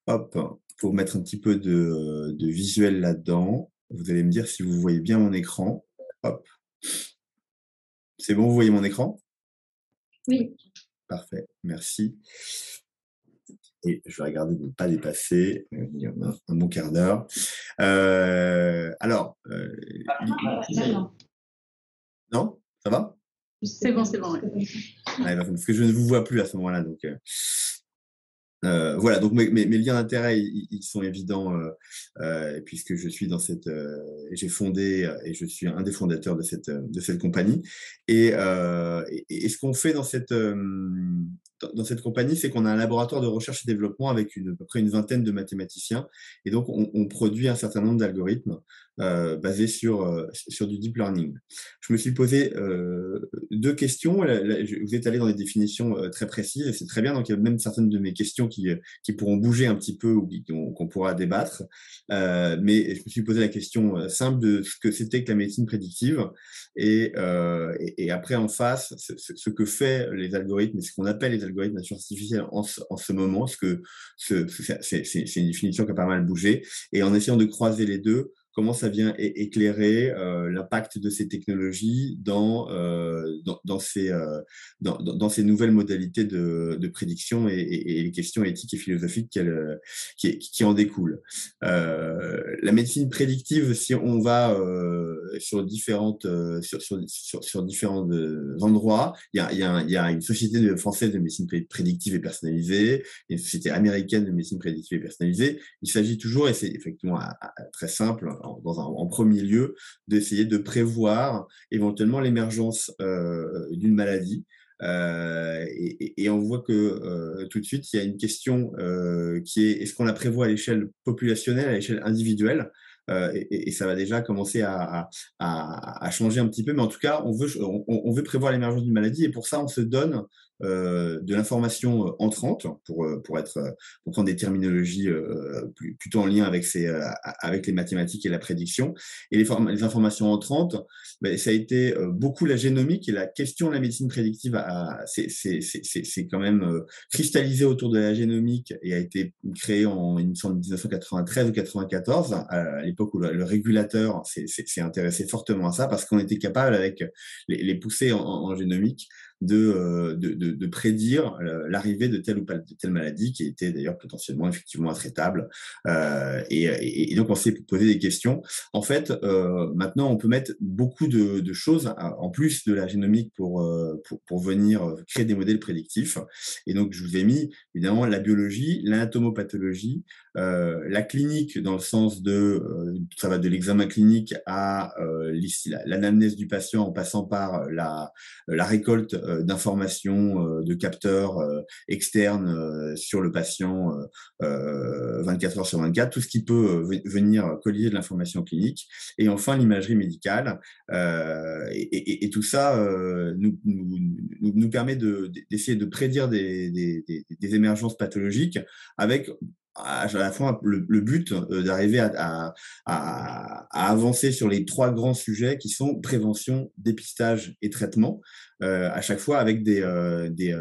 hop, pour mettre un petit peu de, de visuel là-dedans. Vous allez me dire si vous voyez bien mon écran. Hop. C'est bon, vous voyez mon écran? Oui. Parfait, merci et je vais regarder de ne pas dépasser un, un bon quart d'heure. Euh, alors, euh, non, ça va? C'est bon, c'est bon. Ouais. parce que je ne vous vois plus à ce moment-là, donc. Euh, euh, voilà, donc mes, mes, mes liens d'intérêt, ils, ils, sont évidents euh, euh, puisque je suis dans cette, euh, j'ai fondé et je suis un des fondateurs de cette de cette compagnie. Et, et, et ce qu'on fait dans cette dans cette compagnie, c'est qu'on a un laboratoire de recherche et développement avec à peu près une vingtaine de mathématiciens. Et donc, on, produit un certain nombre d'algorithmes euh, basés sur, euh, sur du deep learning. Je me suis posé euh, deux questions. vous êtes allé dans des définitions très précises et c'est très bien. Donc, il y a même certaines de mes questions qui, qui pourront bouger un petit peu ou qu'on pourra débattre. mais je me suis posé la question simple de ce que c'était que la médecine prédictive. Et, et, et après, en face, ce, que fait les algorithmes, ce qu'on appelle les algorithmes d'intelligence artificielle en, en, ce moment, ce que c'est une définition qui a pas mal bougé. Et en essayant de croiser les deux, comment ça vient éclairer euh, l'impact de ces technologies dans, euh, dans, ces, euh, dans, ces nouvelles modalités de, prédiction et, les questions éthiques et philosophiques qui, en découlent. la médecine prédictive, si on va sur, différentes, sur, sur, différents endroits, il y a une société française de médecine prédictive et personnalisée, une société américaine de médecine prédictive et personnalisée. Il s'agit toujours, et c'est effectivement très simple, en, premier lieu, d'essayer de prévoir éventuellement l'émergence euh, d'une maladie. Euh, et, on voit que euh, tout de suite, il y a une question qui est est-ce qu'on la prévoit à l'échelle populationnelle, à l'échelle individuelle? Et, ça va déjà commencer à, changer un petit peu, mais en tout cas, on veut, on veut prévoir l'émergence d'une maladie et pour ça, on se donne euh, de l'information euh, entrante pour euh, pour être pour prendre des terminologies plutôt en lien avec ces avec les mathématiques et la prédiction. Et les, les informations entrantes ben, ça a été beaucoup la génomique et la question de la médecine prédictive c'est c'est quand même cristallisé autour de la génomique et a été créé en 1993 ou 94 à l'époque où le, régulateur s'est intéressé fortement à ça parce qu'on était capable avec les, les poussées en, en génomique euh, de, de, prédire euh, l'arrivée de telle ou de telle maladie qui était d'ailleurs potentiellement effectivement intraitable. Euh, et, donc on s'est posé des questions. En fait, maintenant on peut mettre beaucoup de, choses en plus de la génomique pour, pour, pour venir créer des modèles prédictifs. Et donc je vous ai mis évidemment la biologie, l'anatomopathologie, la clinique dans le sens de ça va de l'examen clinique à l'anamnèse du patient en passant par la, la récolte d'informations de capteurs externes sur le patient 24 heures sur 24, tout ce qui peut venir collier de l'information clinique. Et enfin l'imagerie médicale et, tout ça nous, nous, nous, permet d'essayer de, prédire des, des, émergences pathologiques avec à la fois le, but euh, d'arriver à, avancer sur les trois grands sujets qui sont prévention, dépistage et traitement, euh, à chaque fois avec des, euh, des,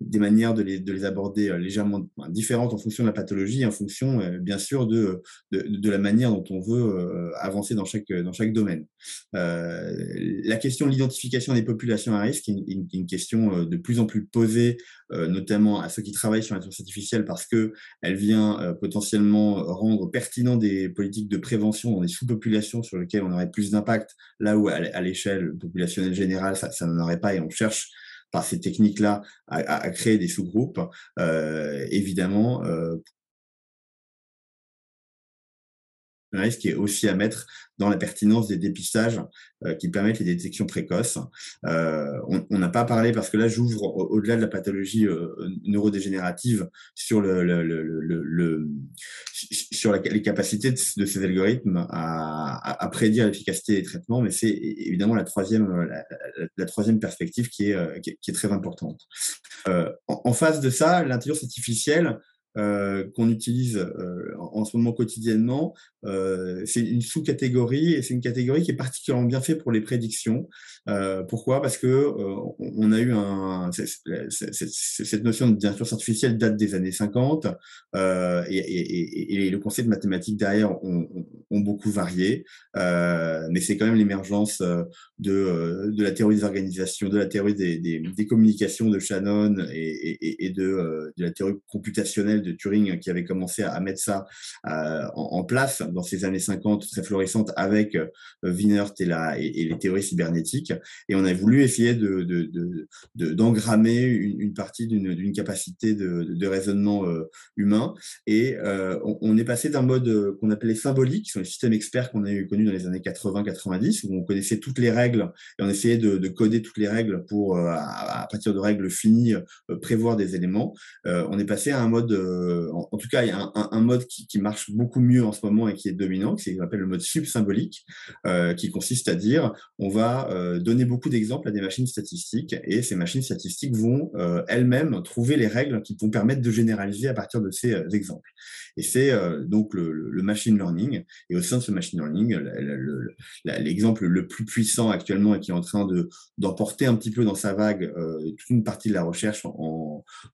des, manières de les, de les aborder légèrement différentes en fonction de la pathologie, en fonction bien sûr de, de, la manière dont on veut avancer dans chaque, dans chaque domaine. la question de l'identification des populations à risque est une, question de plus en plus posée, notamment à ceux qui travaillent sur l'intelligence artificielle parce que elle vient euh, potentiellement rendre pertinent des politiques de prévention dans des sous-populations sur lesquelles on aurait plus d'impact, là où à l'échelle populationnelle générale, ça, ça n'en aurait pas et on cherche par ces techniques-là à, créer des sous-groupes. Euh, évidemment, euh, un risque qui est aussi à mettre dans la pertinence des dépistages euh, qui permettent les détections précoces. Euh, on n'a pas parlé, parce que là j'ouvre au-delà de la pathologie euh, neurodégénérative sur, le, le, le, sur les capacités de, ces algorithmes à, prédire l'efficacité des traitements, mais c'est évidemment la troisième, la, troisième perspective qui est, qui très importante. En, face de ça, l'intelligence artificielle, euh, qu'on utilise euh, en, ce moment quotidiennement, euh, c'est une sous-catégorie et c'est une catégorie qui est particulièrement bien faite pour les prédictions. pourquoi? Parce que on a eu un cette notion d'intelligence artificielle date des années 50 et, le concept de mathématiques derrière ont, beaucoup varié, mais c'est quand même l'émergence de, la théorie des organisations, de la théorie des, communications de Shannon et, de la théorie computationnelle de Turing qui avait commencé à, mettre ça en, place dans ces années 50 très florissantes avec Wienert et, et, les théories cybernétiques. Et on a voulu essayer d'engrammer de, de, une, partie d'une capacité de, raisonnement humain. Et on, est passé d'un mode qu'on appelait symbolique, sont les systèmes experts qu'on a eu connus dans les années 80-90, où on connaissait toutes les règles et on essayait de, coder toutes les règles pour, euh, à, partir de règles finies, euh, prévoir des éléments. Euh, on est passé à un mode, en, tout cas, il y a un, mode qui, marche beaucoup mieux en ce moment et qui est dominant, qui s'appelle le mode subsymbolique, qui consiste à dire on va donner beaucoup d'exemples à des machines statistiques et ces machines statistiques vont elles-mêmes trouver les règles qui vont permettre de généraliser à partir de ces exemples. Et c'est donc le, machine learning. Et au sein de ce machine learning, l'exemple le plus puissant actuellement et qui est en train de d'emporter un petit peu dans sa vague euh, toute une partie de la recherche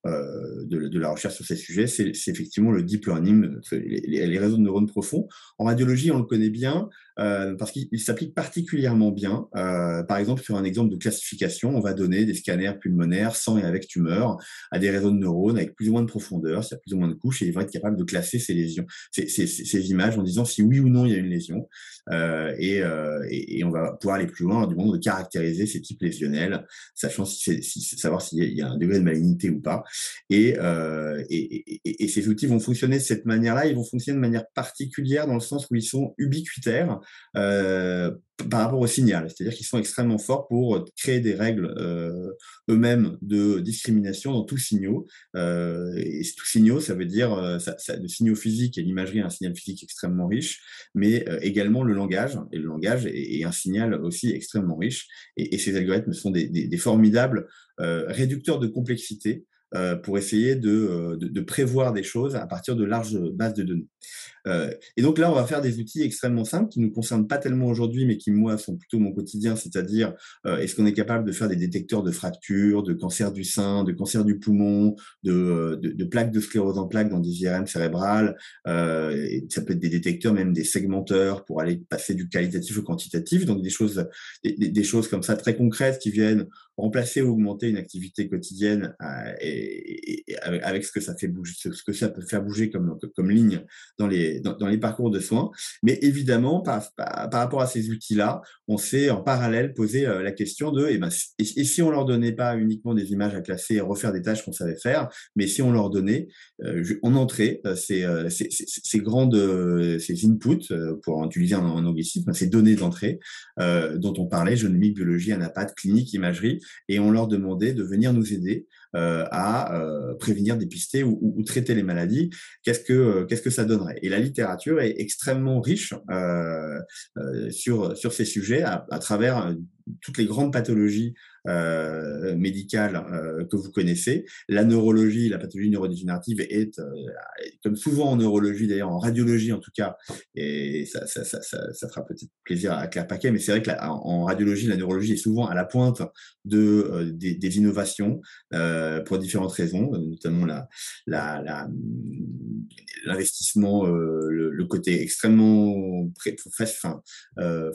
euh, de, la recherche sur ces sujets, c'est effectivement le deep learning, les, réseaux de neurones profonds. En radiologie, on le connaît bien. Euh, parce qu'il s'applique particulièrement bien. Euh, par exemple, sur un exemple de classification, on va donner des scanners pulmonaires sans et avec tumeur à des réseaux de neurones avec plus ou moins de profondeur, s'il y a plus ou moins de couches, et il va être capable de classer ces lésions, ces, images en disant si oui ou non il y a une lésion. Euh, et, on va pouvoir aller plus loin du monde de caractériser ces types lésionnels, savoir s'il y a un degré de malignité ou pas. Et, et, ces outils vont fonctionner de cette manière-là. Ils vont fonctionner de manière particulière dans le sens où ils sont ubiquitaires. Euh, par rapport au signal, c'est-à-dire qu'ils sont extrêmement forts pour créer des règles euh, eux-mêmes de discrimination dans tous signaux. Euh, et tous signaux, ça veut dire ça, le signaux physique et l'imagerie, un signal physique extrêmement riche, mais également le langage. Et le langage est, un signal aussi extrêmement riche. Et, ces algorithmes sont des, formidables réducteurs de complexité euh, pour essayer de, de, de, prévoir des choses à partir de larges bases de données. Euh, et donc là, on va faire des outils extrêmement simples qui ne nous concernent pas tellement aujourd'hui, mais qui, moi, sont plutôt mon quotidien, c'est-à-dire euh, est-ce qu'on est capable de faire des détecteurs de fractures, de cancer du sein, de cancer du poumon, de, euh, de, plaques de sclérose en plaques dans des IRM cérébrales, ça peut être des détecteurs, même des segmenteurs pour aller passer du qualitatif au quantitatif, donc des choses, des choses comme ça très concrètes qui viennent remplacer ou augmenter une activité quotidienne et, et, avec ce que ça fait bouger, ce que ça peut faire bouger comme, comme ligne dans les dans, les parcours de soins. Mais évidemment, par, par, rapport à ces outils-là, on s'est en parallèle posé euh, la question de, eh ben, et, si on leur donnait pas uniquement des images à classer et refaire des tâches qu'on savait faire, mais si on leur donnait euh, en entrée euh, ces, ces, ces, grandes ces inputs, pour utiliser un, un anglicisme, ces données d'entrée dont on parlait, génomique, biologie, anapath, clinique, imagerie, et on leur demandait de venir nous aider euh, à euh, prévenir, dépister ou, traiter les maladies, qu'est-ce que euh, ça donnerait? Et la littérature est extrêmement riche sur ces sujets à travers toutes les grandes pathologies euh, médicale euh, que vous connaissez. La neurologie, la pathologie neurodégénérative est, euh, comme souvent en neurologie, d'ailleurs en radiologie en tout cas, et ça, fera peut-être plaisir à Claire Paquet, mais c'est vrai que en radiologie, la neurologie est souvent à la pointe de, des, innovations pour différentes raisons, notamment l'investissement, le, côté extrêmement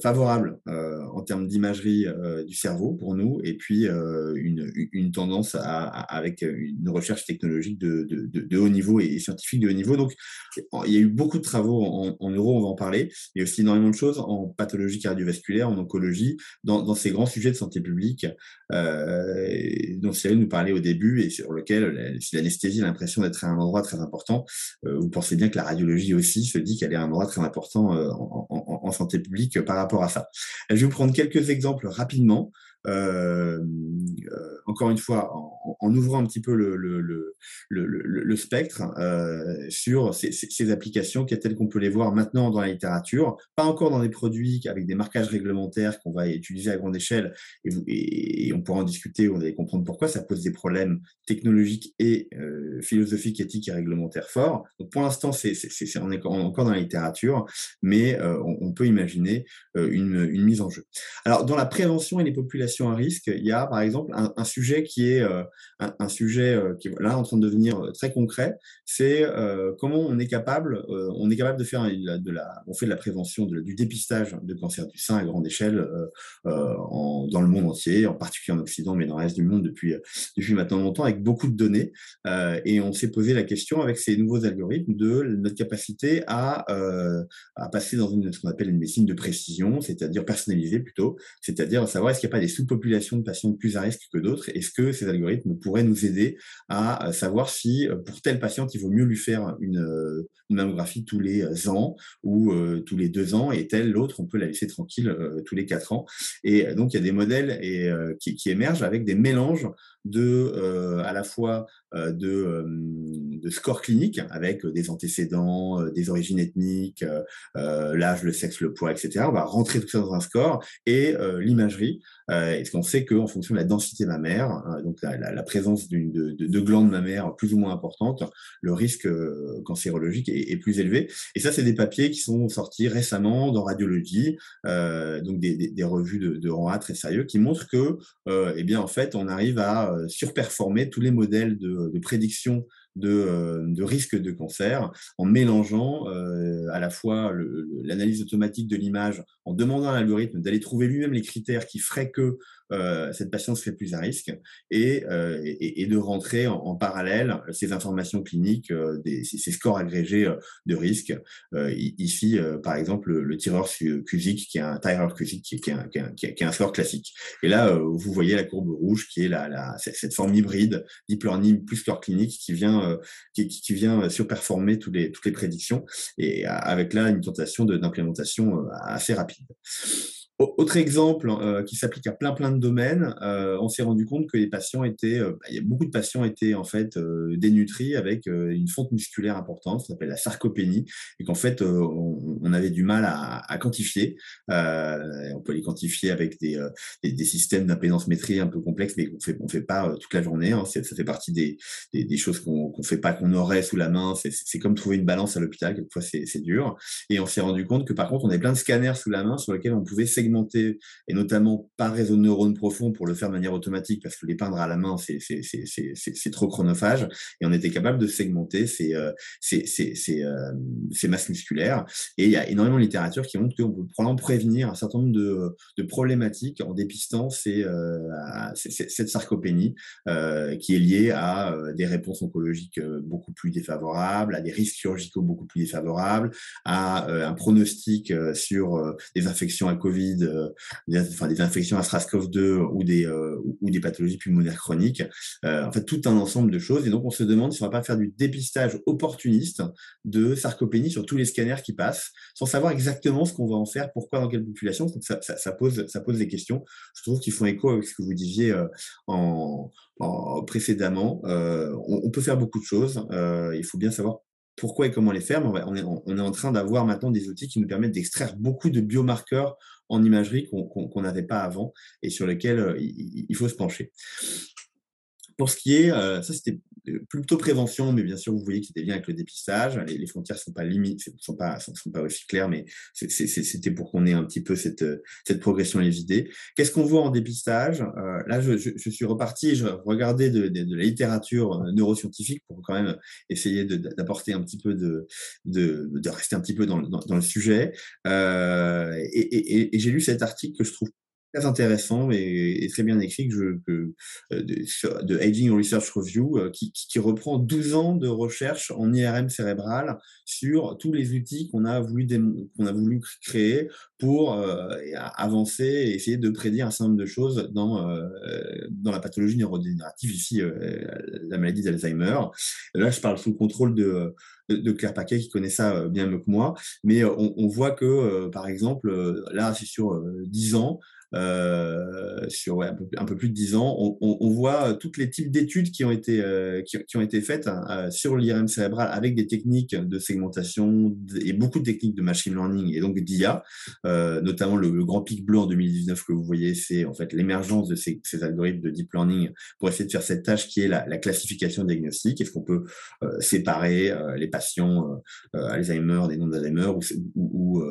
favorable en termes d'imagerie du cerveau pour nous, et puis euh, une, tendance avec une recherche technologique de, haut niveau et scientifique de haut niveau. Donc, il y a eu beaucoup de travaux en, en neuro, on va en parler. Il aussi énormément de choses en pathologie cardiovasculaire, en oncologie, dans, ces grands sujets de santé publique euh, dont Cyril nous parlait au début et sur lequel, si l'anesthésie a l'impression d'être un endroit très important, euh, vous pensez bien que la radiologie aussi se dit qu'elle est un endroit très important en santé publique par rapport à ça. Je vais vous prendre quelques exemples rapidement. Euh, euh, encore une fois, en, ouvrant un petit peu le, le, le, le spectre euh, sur ces, ces, applications qui telles qu'on peut les voir maintenant dans la littérature, pas encore dans des produits avec des marquages réglementaires qu'on va utiliser à grande échelle, et, vous, et, on pourra en discuter, on va comprendre pourquoi ça pose des problèmes technologiques et euh, philosophiques, éthiques et réglementaires forts. Donc pour l'instant, c'est, on est encore dans la littérature, mais euh, on, peut imaginer une, une mise en jeu. Alors dans la prévention et les populations population à risque, il y a par exemple un, sujet qui est un, sujet qui est là en train de devenir très concret, c'est comment on est capable, on est capable de faire de la, on fait de la prévention, du dépistage de cancer du sein à grande échelle en, dans le monde entier, en particulier en Occident, mais dans le reste du monde depuis depuis maintenant longtemps, avec beaucoup de données. et on s'est posé la question avec ces nouveaux algorithmes de notre capacité à, à passer dans une, ce qu'on appelle une médecine de précision, c'est-à-dire personnalisée plutôt, c'est-à-dire savoir est-ce qu'il n'y a pas des sous-populations de patients plus à risque que d'autres, est-ce que ces algorithmes pourraient nous aider à savoir si pour tel patient il vaut mieux lui faire une, mammographie tous les ans ou tous les deux ans et tel l'autre on peut la laisser tranquille tous les quatre ans. Et donc il y a des modèles qui émergent avec des mélanges de à la fois de, de scores cliniques avec des antécédents, des origines ethniques, l'âge, le sexe, le poids, etc. On va rentrer tout ça dans un score et l'imagerie. Est-ce qu'on sait qu'en fonction de la densité mammaire, donc la, présence de, de, glandes mammaires plus ou moins importantes, le risque cancérologique est, plus élevé. Et ça, c'est des papiers qui sont sortis récemment dans Radiologie, donc des, revues de, de rang A très sérieux, qui montrent que, eh bien, en fait, on arrive à surperformer tous les modèles de, prédiction de, euh, de risque de cancer en mélangeant euh, à la fois l'analyse automatique de l'image, en demandant à l'algorithme d'aller trouver lui-même les critères qui feraient que euh, cette patiente serait plus à risque et, et, de rentrer en, parallèle ces informations cliniques, des, ces scores agrégés de risque. ici, par exemple, le, tireur cusique, qui est un tireur cusique, qui, qui, un, qui, est un, score classique. Et là, vous voyez la courbe rouge, qui est la, cette forme hybride, deep learning plus score clinique, qui vient euh, qui, qui, vient surperformer tous les, toutes les prédictions et avec là une tentation d'implémentation euh, assez rapide. Autre exemple euh, qui s'applique à plein plein de domaines, euh, on s'est rendu compte que les patients étaient, euh, bah, beaucoup de patients étaient en fait dénutris avec une fonte musculaire importante, ça s'appelle la sarcopénie, et qu'en fait on, avait du mal à, quantifier. on peut les quantifier avec des, des, systèmes d'impédance métrie un peu complexes, mais on fait on fait pas toute la journée. Hein, ça fait partie des, des, choses qu'on qu'on fait pas, qu'on aurait sous la main. C'est comme trouver une balance à l'hôpital, quelquefois c'est dur. Et on s'est rendu compte que par contre on avait plein de scanners sous la main sur lesquels on pouvait et notamment par réseau de neurones profonds pour le faire de manière automatique, parce que les peindre à la main, c'est trop chronophage, et on était capable de segmenter ces, euh, euh, ces, masses musculaires. Et il y a énormément de littérature qui montre qu'on peut probablement prévenir un certain nombre de, de problématiques en dépistant euh, cette sarcopénie qui est liée à des réponses oncologiques beaucoup plus défavorables, à des risques chirurgicaux beaucoup plus défavorables, à un pronostic sur des infections à Covid euh, des, infections à SRAS-CoV-2 ou des, euh, ou des pathologies pulmonaires chroniques. Euh, en fait, tout un ensemble de choses. Et donc, on se demande si on va pas faire du dépistage opportuniste de sarcopénie sur tous les scanners qui passent, sans savoir exactement ce qu'on va en faire, pourquoi, dans quelle population. Ça, pose, ça pose des questions. Je trouve qu'ils font écho avec ce que vous disiez en, précédemment. on, peut faire beaucoup de choses. il faut bien savoir pourquoi et comment les faire. On, est, en train d'avoir maintenant des outils qui nous permettent d'extraire beaucoup de biomarqueurs en imagerie qu'on n'avait pas avant et sur lesquels euh, il, faut se pencher. Pour ce qui est, euh, ça c'était plutôt prévention, mais bien sûr vous voyez qu'il y a des liens avec le dépistage. Les, frontières sont pas limites, sont pas sont, pas aussi claires, mais c'était pour qu'on ait un petit peu cette cette progression à idées. Qu'est-ce qu'on voit en dépistage? Là, je, je, suis reparti, je regardais de, de, la littérature neuroscientifique pour quand même essayer d'apporter un petit peu de, de, de rester un petit peu dans, dans, dans le sujet. Euh, et, et, et j'ai lu cet article que je trouve très intéressant et, très bien écrit que je, euh, de, Aging Research Review euh, qui, reprend 12 ans de recherche en IRM cérébral sur tous les outils qu'on a voulu a voulu créer pour euh, avancer et essayer de prédire un certain nombre de choses dans dans la pathologie neurodégénérative ici la maladie d'Alzheimer. Là, je parle sous le contrôle de de, Claire Paquet qui connaît ça bien mieux que moi, mais on, on voit que, par exemple, là, c'est sur 10 ans, euh, sur un, peu, plus de 10 ans, on, voit tous les types d'études qui ont été euh, qui, ont été faites hein, euh, sur l'IRM cérébral avec des techniques de segmentation et beaucoup de techniques de machine learning et donc d'IA, euh, notamment le, grand pic bleu en 2019 que vous voyez, c'est en fait l'émergence de ces, algorithmes de deep learning pour essayer de faire cette tâche qui est la, la classification diagnostique. Est-ce qu'on peut séparer les, patients Alzheimer, des ou,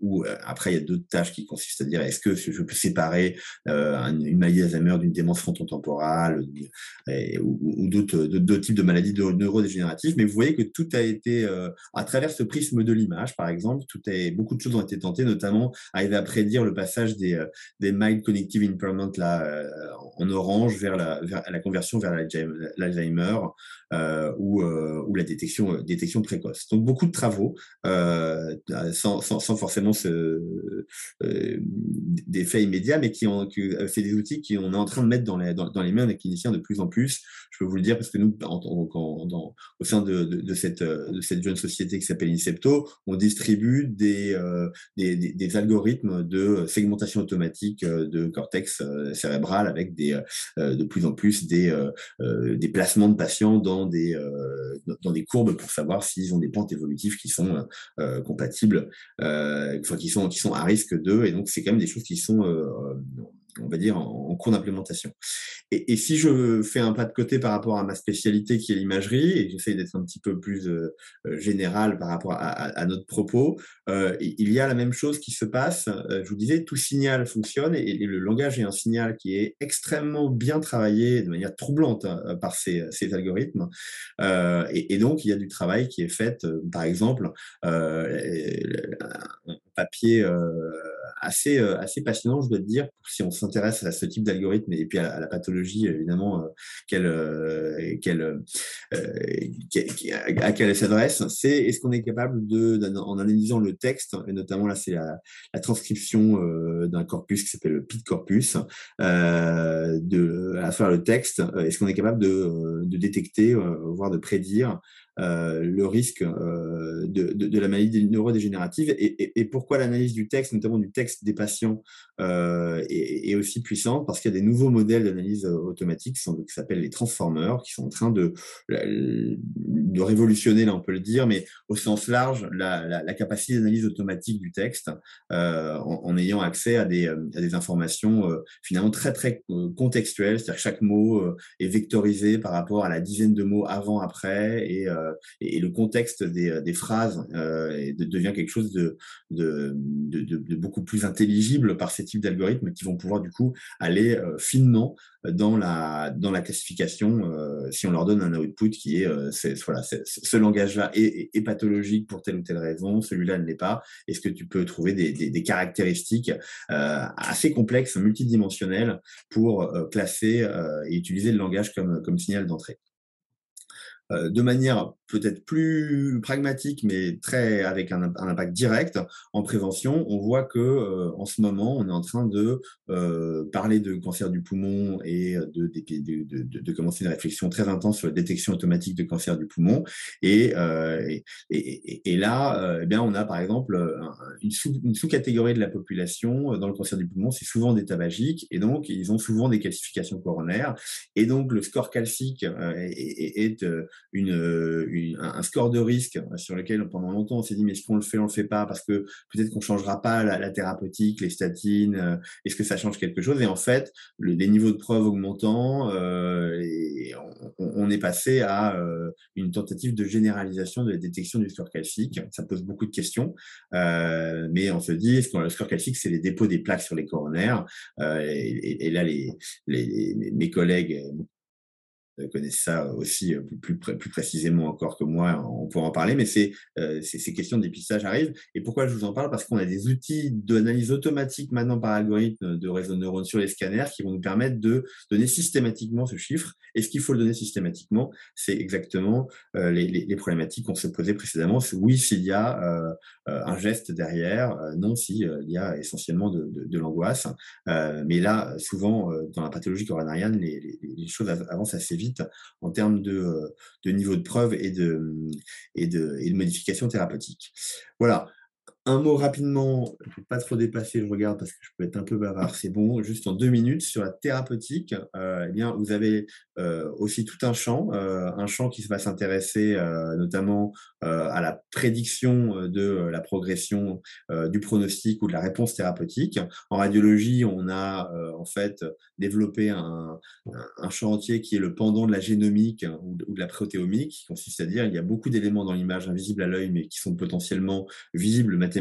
ou, après il y a d'autres tâches qui consistent à dire est-ce que je peux séparer une maladie d'Alzheimer d'une démence frontotemporale ou, ou d'autres types de maladies neurodégénératives. Mais vous voyez que tout a été, à travers ce prisme de l'image, par exemple, tout est, beaucoup de choses ont été tentées, notamment arriver à prédire le passage des, des mild cognitive impairment là, en orange vers la, vers la conversion vers l'Alzheimer euh, ou, euh, ou, la détection, euh, détection précoce. Donc beaucoup de travaux sans, sans, sans, forcément d'effet immédiat, mais qui ont c'est des outils qu'on est en train de mettre dans les, dans, les mains des cliniciens de plus en plus. Je peux vous le dire parce que nous, en, dans, au sein de, de, cette, de cette jeune société qui s'appelle Incepto, on distribue des, des, des, algorithmes de segmentation automatique de cortex cérébral avec des, de plus en plus des, des placements de patients dans des, dans des courbes pour savoir s'ils ont des pentes évolutives qui sont compatibles, enfin, qui, sont, qui sont à risque d'eux. Et donc, c'est quand même des choses qui sont on va dire, en, cours d'implémentation. Et, si je fais un pas de côté par rapport à ma spécialité qui est l'imagerie, et j'essaie d'être un petit peu plus euh, euh, général par rapport à, notre propos, euh, il y a la même chose qui se passe. je vous disais, tout signal fonctionne et, le langage est un signal qui est extrêmement bien travaillé de manière troublante hein, par ces, algorithmes. Et, donc, il y a du travail qui est fait, par exemple, papier assez, assez passionnant, je dois te dire, si on s'intéresse à ce type d'algorithme et puis à, la pathologie, évidemment, euh, qu'elle, euh, qu'elle, euh, à laquelle elle s'adresse, c'est est-ce qu'on est capable de, en analysant le texte, et notamment là, c'est la, transcription d'un corpus qui s'appelle le PIT corpus, de, à faire le texte, est-ce qu'on est capable de, de détecter, voire de prédire euh, le risque euh, de, de, la maladie neurodégénérative et, pourquoi l'analyse du texte, notamment du texte des patients, euh, est, aussi puissante? Parce qu'il y a des nouveaux modèles d'analyse automatique qui, s'appellent les transformers, qui sont en train de, de révolutionner, là on peut le dire, mais au sens large, la, capacité d'analyse automatique du texte en, ayant accès à des, à des informations finalement très très contextuelles, c'est-à-dire que chaque mot est vectorisé par rapport à la dizaine de mots avant, après, et, euh, et, le contexte des, des phrases euh, devient quelque chose de, beaucoup plus intelligible par ces types d'algorithmes qui vont pouvoir du coup aller euh, finement dans la, classification si on leur donne un output qui est, voilà, ce langage-là est, pathologique pour telle ou telle raison, celui-là ne l'est pas. Est-ce que tu peux trouver des, caractéristiques assez complexes, multidimensionnelles pour classer et utiliser le langage comme signal d'entrée? De manière peut-être plus pragmatique, mais très avec un, impact direct en prévention, on voit que euh, en ce moment, on est en train de euh, parler de cancer du poumon et de, de, de, de, commencer une réflexion très intense sur la détection automatique de cancer du poumon. Et, euh, et, et, là, eh bien, on a par exemple une, sous, une sous-catégorie de la population dans le cancer du poumon, c'est souvent des tabagiques, et donc ils ont souvent des calcifications coronaires. Et donc le score calcique est, est, une un score de risque sur lequel pendant longtemps on s'est dit mais est-ce qu'on le fait, on le fait pas? Parce que peut-être qu'on changera pas la, thérapeutique, les statines, euh, est-ce que ça change quelque chose? Et en fait, les niveaux de preuve augmentant, euh, on, est passé à euh, une tentative de généralisation de la détection du score calcique. Ça pose beaucoup de questions, mais on se dit est-ce que le score calcique c'est les dépôts des plaques sur les coronaires? Et, là les, mes collègues connaissent ça aussi euh, plus, plus, précisément encore que moi, on pourra en parler, mais c'est euh, ces questions de dépistage arrivent. Et pourquoi je vous en parle? Parce qu'on a des outils d'analyse automatique maintenant par algorithme de réseau de neurones sur les scanners qui vont nous permettre de donner systématiquement ce chiffre. Et ce qu'il faut le donner systématiquement, c'est exactement euh, les, problématiques qu'on se posait précédemment. Oui, s'il y a euh, un geste derrière, non, s'il y a essentiellement de, l'angoisse. mais là, souvent, dans la pathologie coronarienne, les choses avancent assez vite en termes de, euh, de niveau de preuve et de modification thérapeutique. Voilà. Un mot rapidement, vais pas trop dépasser, je regarde parce que je peux être un peu bavard, c'est bon, juste en deux minutes sur la thérapeutique. Euh, eh bien, vous avez euh, aussi tout un champ, euh, un champ qui va s'intéresser notamment à la prédiction de la progression du pronostic ou de la réponse thérapeutique. En radiologie, on a en fait développé un, champ entier qui est le pendant de la génomique ou de, ou de la protéomique, qui consiste à dire il y a beaucoup d'éléments dans l'image invisibles à l'œil, mais qui sont potentiellement visibles mathématiquement,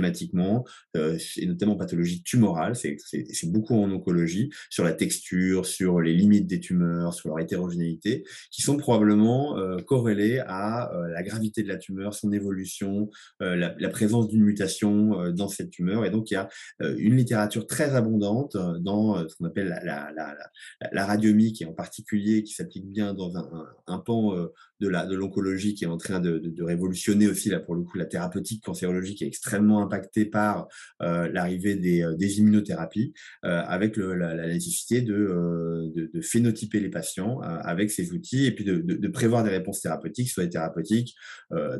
euh, et notamment pathologie tumorale, c'est beaucoup en oncologie, sur la texture, sur les limites des tumeurs, sur leur hétérogénéité, qui sont probablement euh, corrélées à euh, la gravité de la tumeur, son évolution, la, présence d'une mutation dans cette tumeur. Et donc, il y a une littérature très abondante dans ce qu'on appelle la, la, la, la, radiomique, en particulier qui s'applique bien dans un, un, pan de l'oncologie qui est en train de, de, révolutionner aussi, là, pour le coup, la thérapeutique cancérologique est extrêmement impactée par euh, l'arrivée des, euh, immunothérapies, euh, avec la, nécessité de, phénotyper les patients avec ces outils et puis de, prévoir des réponses thérapeutiques, soit des thérapeutiques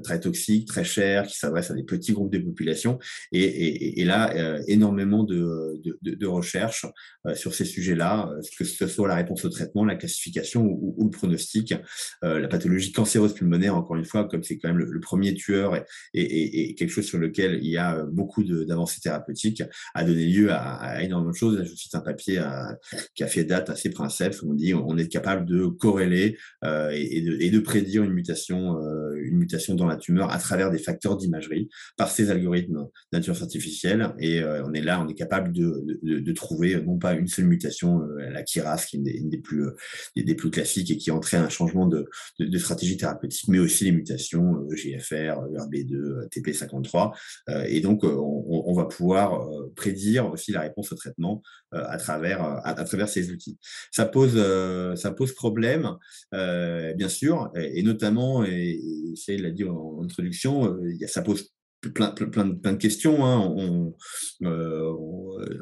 très toxiques, très chères, qui s'adressent à des petits groupes de population. Et, là, énormément de, de, recherches sur ces sujets-là, que ce soit la réponse au traitement, la classification ou le pronostic, la pathologie cancéreuse pulmonaire, encore une fois, comme c'est quand même le, premier tueur et, quelque chose sur lequel il y a beaucoup d'avancées thérapeutiques, a donné lieu à, énormément de choses. je cite un papier qui a fait date à ces principes où on dit on est capable de corréler euh, et, de, prédire une mutation, euh, une mutation dans la tumeur à travers des facteurs d'imagerie par ces algorithmes d'intelligence artificielle. Et euh, on est là, on est capable de, trouver non pas une seule mutation, la KIRAS, qui est une des, plus, des, plus classiques et qui entraîne un changement de, de stratégie thérapeutique, mais aussi les mutations euh, GFR, ERB2, TP53. et donc, euh, on, va pouvoir euh, prédire aussi la réponse au traitement à travers à, travers ces outils. Ça pose ça pose problème, bien sûr, et, notamment, et, c'est l'a dit en, introduction, ça pose plein, plein, plein, de, questions. Hein. On, euh,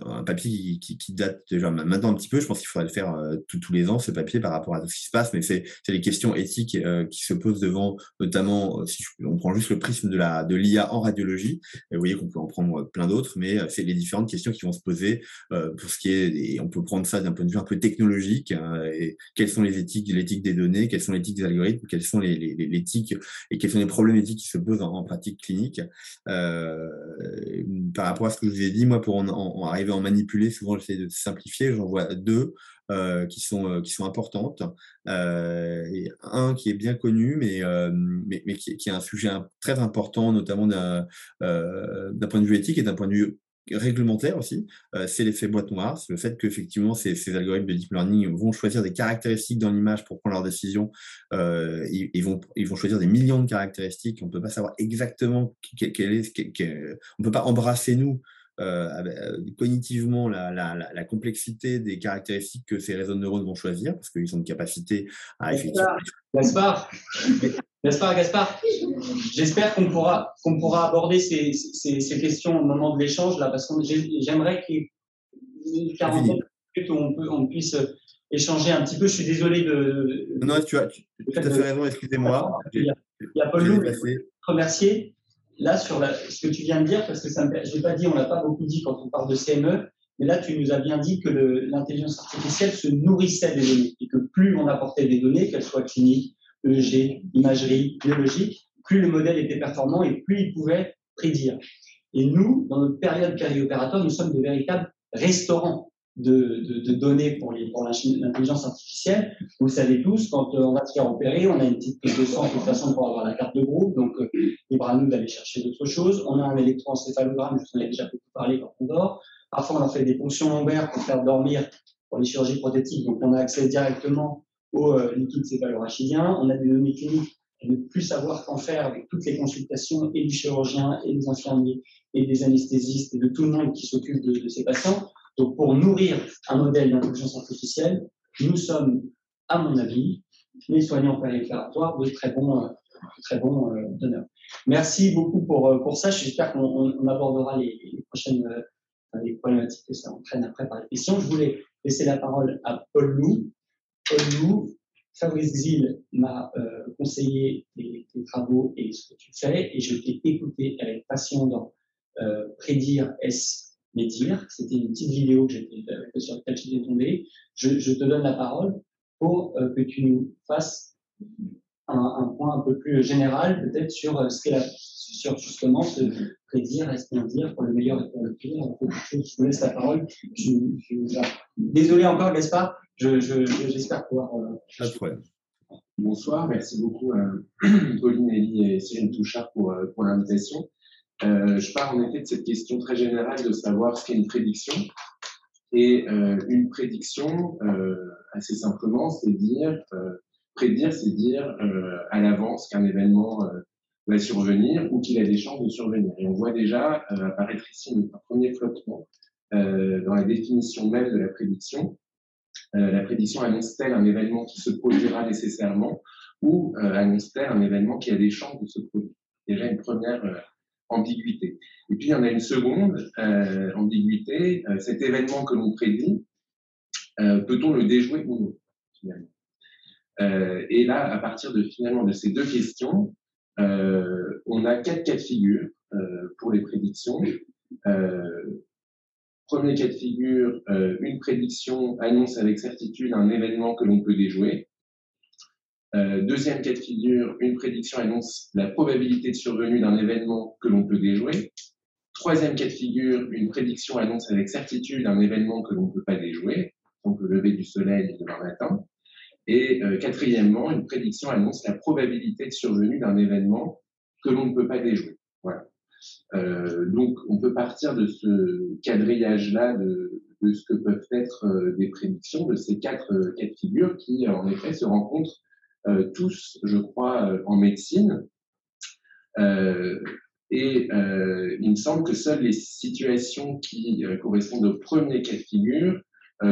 un papier qui, qui, date déjà maintenant un petit peu, je pense qu'il faudrait le faire euh, tous les ans, ce papier, par rapport à tout ce qui se passe, mais c'est les questions éthiques euh, qui se posent devant, notamment, si on prend juste le prisme de l'IA de en radiologie, et vous voyez qu'on peut en prendre plein d'autres, mais c'est les différentes questions qui vont se poser pour ce qui est, et on peut prendre ça d'un point de vue un peu technologique, hein, et quelles sont les éthiques, l'éthique des données, quelles sont les éthiques des algorithmes, quelles sont les, les, les éthiques et quelles sont les problématiques qui se posent en pratique clinique. Euh, par rapport à ce que je vous ai dit, moi, pour en, arriver à en manipuler, souvent j'essaie de simplifier, j'en vois deux euh, qui, sont, euh, qui sont importantes. et un qui est bien connu, mais, mais, qui, qui, est un sujet très important, notamment d'un point de vue éthique et d'un point de vue réglementaire aussi, euh, c'est l'effet boîte noire, c'est le fait qu'effectivement ces, ces algorithmes de deep learning vont choisir des caractéristiques dans l'image pour prendre leurs décisions. Euh, ils, vont, ils vont choisir des millions de caractéristiques. On ne peut pas savoir exactement quelle est, on peut pas embrasser nous euh, cognitivement la, la, la, complexité des caractéristiques que ces réseaux de neurones vont choisir, parce qu'ils ont une capacité à effectivement. Gaspard, Gaspard, Gaspard, j'espère qu'on pourra, qu'on pourra aborder ces, ces, ces, questions au moment de l'échange, là, parce que j'aimerais qu'il y ait 40 minutes où on, peut, on puisse échanger un petit peu. Je suis désolé de. Non, tu as, tu, as fait raison, excusez-moi. Il y a, il y a Paul Lou, remercier là, sur ce que tu viens de dire, parce que ça je n'ai pas dit, on l'a pas beaucoup dit quand on parle de CME, mais là, tu nous as bien dit que l'intelligence artificielle se nourrissait des données et que plus on apportait des données, qu'elles soient cliniques, EEG, imagerie, biologique, plus le modèle était performant et plus il pouvait prédire. Et nous, dans notre période périopératoire, nous sommes de véritables restaurants de, données pour l'intelligence artificielle. Vous le savez tous, quand euh, on va se faire opérer, on a une petite prise de sang de toute façon pour avoir la carte de groupe, donc euh, libre à nous d'aller chercher d'autres choses. On a un électroencéphalogramme, je vous en ai déjà beaucoup parlé quand on dort. Parfois, on a fait des ponctions lombaires pour faire dormir pour les chirurgies prothétiques, donc on a accès directement au euh, liquide céphalorachidien. On a des données cliniques et ne plus savoir qu'en faire avec toutes les consultations et du chirurgien et des infirmiers et des anesthésistes et de tout le monde qui s'occupe de, ces patients. Donc, pour nourrir un modèle d'intelligence artificielle, nous sommes, à mon avis, les soignants périopératoires de très bons, euh, très bons euh, donneurs. Merci beaucoup pour, euh, pour ça. J'espère qu'on abordera les, les prochaines les problématiques que ça entraîne après par les questions. Je voulais laisser la parole à Paul Lou. Paul Lou, Fabrice Xil m'a conseillé tes, travaux et ce que tu fais, et je t'ai écouté avec passion dans prédire, est-ce médire C'était une petite vidéo que j'ai sur laquelle j'étais tombé. Je, je te donne la parole pour que tu nous fasses un, un, point un peu plus général, peut-être sur ce qu'est la, sur justement ce prédire, est-ce dire, pour le meilleur et pour le pire. Je vous laisse la parole. Je, je, désolé encore, Gaspard. J'espère je, pouvoir. Euh, Pas de problème. Bonsoir, merci beaucoup à Pauline, Elie et Cyril Touchard pour, euh, pour l'invitation. Euh, je pars en effet de cette question très générale de savoir ce qu'est une prédiction. Et euh, une prédiction, euh, assez simplement, c'est dire, euh, prédire, c'est dire à l'avance qu'un événement va survenir ou qu'il a des chances de survenir. Et on voit déjà apparaître ici un premier flottement dans la définition même de la prédiction. Euh, la prédiction annonce-t-elle un événement qui se produira nécessairement ou euh, annonce-t-elle un événement qui a des chances de se produire? Déjà une première euh, ambiguïté. Et puis, il y en a une seconde ambiguïté. cet événement que l'on prédit, peut-on le déjouer ou non Et là, à partir de finalement de ces deux questions, on a quatre cas de figure pour les prédictions. Premier cas de figure, euh, une prédiction annonce avec certitude un événement que l'on peut déjouer. Euh, deuxième cas de figure, une prédiction annonce la probabilité de survenue d'un événement que l'on peut déjouer. Troisième cas de figure, une prédiction annonce avec certitude un événement que l'on ne peut pas déjouer, donc le lever du soleil demain matin. Et euh, quatrièmement, une prédiction annonce la probabilité de survenue d'un événement que l'on ne peut pas déjouer. Voilà. Euh, donc, on peut partir de ce quadrillage-là de, ce que peuvent être euh, des prédictions de ces quatre cas de figure qui, en effet, se rencontrent tous, je crois, en médecine. et il me semble que seules les situations qui correspondent au premier cas de figure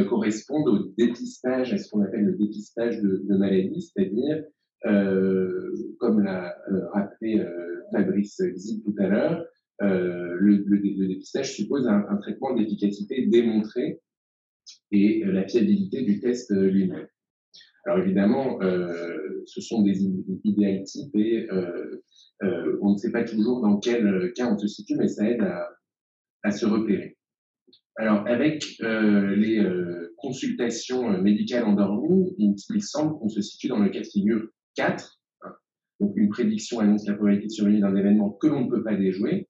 correspondent au dépistage, à ce qu'on appelle le dépistage de, de maladies, c'est-à-dire, comme l'a rappelé Fabrice Xi tout à l'heure, euh, le, le, dépistage suppose un, traitement d'efficacité démontré et euh, la fiabilité du test euh, lui-même. Alors évidemment, euh, ce sont des idéal types et euh, euh, on ne sait pas toujours dans quel cas on se situe, mais ça aide à, à se repérer. Alors avec les consultations médicales endormies, il, il semble qu'on se situe dans le cas de figure 4, donc une prédiction annonce la probabilité de survenir d'un événement que l'on ne peut pas déjouer.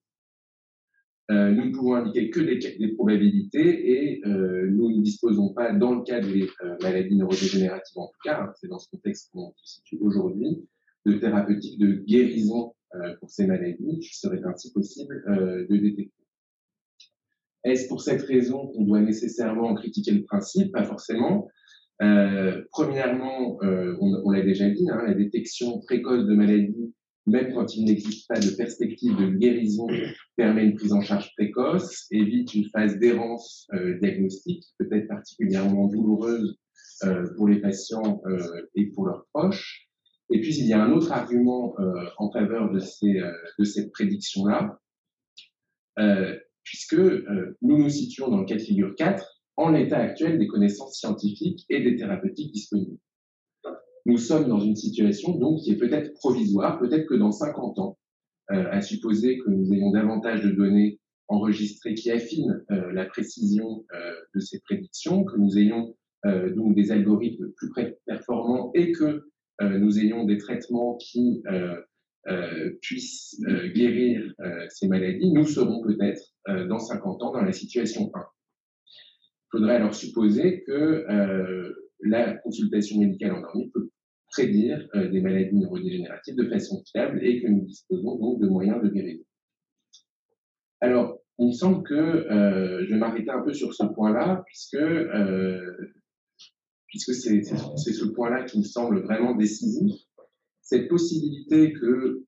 Euh, nous ne pouvons indiquer que des, des probabilités et euh, nous ne disposons pas, dans le cas des euh, maladies neurodégénératives en tout cas, hein, c'est dans ce contexte qu'on se situe aujourd'hui, de thérapeutiques de guérison euh, pour ces maladies qui seraient ainsi possible euh, de détecter. Est-ce pour cette raison qu'on doit nécessairement critiquer le principe? Pas forcément. Euh, premièrement, euh, on, l'a déjà dit, hein, la détection précoce de maladies, même quand il n'existe pas de perspective de guérison, permet une prise en charge précoce, évite une phase d'errance euh, diagnostique, peut-être particulièrement douloureuse euh, pour les patients et pour leurs proches. Et puis, il y a un autre argument en faveur de, ces, de cette prédiction-là, puisque nous nous situons dans le cas de figure 4, en l'état actuel des connaissances scientifiques et des thérapeutiques disponibles. Nous sommes dans une situation donc qui est peut-être provisoire, peut-être que dans 50 ans, euh, à supposer que nous ayons davantage de données enregistrées qui affinent euh, la précision euh, de ces prédictions, que nous ayons euh, donc des algorithmes plus performants et que euh, nous ayons des traitements qui puissent guérir ces maladies, nous serons peut-être dans 50 ans dans la situation 1. Il faudrait alors supposer que euh, la consultation médicale endormie peut prédire euh, des maladies neurodégénératives de façon fiable et que nous disposons donc de moyens de guérison. Alors, il me semble que euh, je vais m'arrêter un peu sur ce point-là, puisque, euh, puisque c'est ce point-là qui me semble vraiment décisif. Cette possibilité que,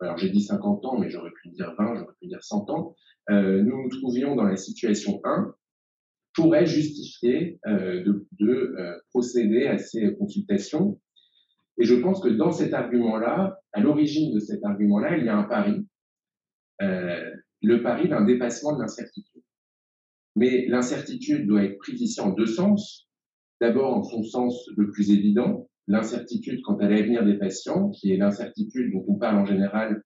alors j'ai dit 50 ans, mais j'aurais pu dire 20, j'aurais pu dire 100 ans, euh, nous nous trouvions dans la situation 1, pourrait justifier euh, de, euh, procéder à ces consultations. Et je pense que dans cet argument-là, à l'origine de cet argument-là, il y a un pari, le pari d'un dépassement de l'incertitude. Mais l'incertitude doit être prise ici en deux sens. D'abord, en son sens le plus évident, l'incertitude quant à l'avenir des patients, qui est l'incertitude dont on parle en général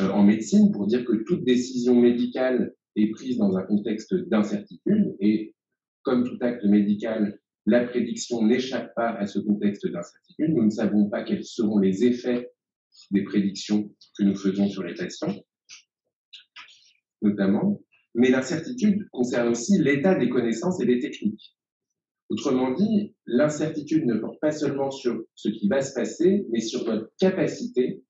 en médecine pour dire que toute décision médicale est prise dans un contexte d'incertitude et comme tout acte médical, la prédiction n'échappe pas à ce contexte d'incertitude. Nous ne savons pas quels seront les effets des prédictions que nous faisons sur les patients, notamment. Mais l'incertitude concerne aussi l'état des connaissances et des techniques. Autrement dit, l'incertitude ne porte pas seulement sur ce qui va se passer, mais sur notre capacité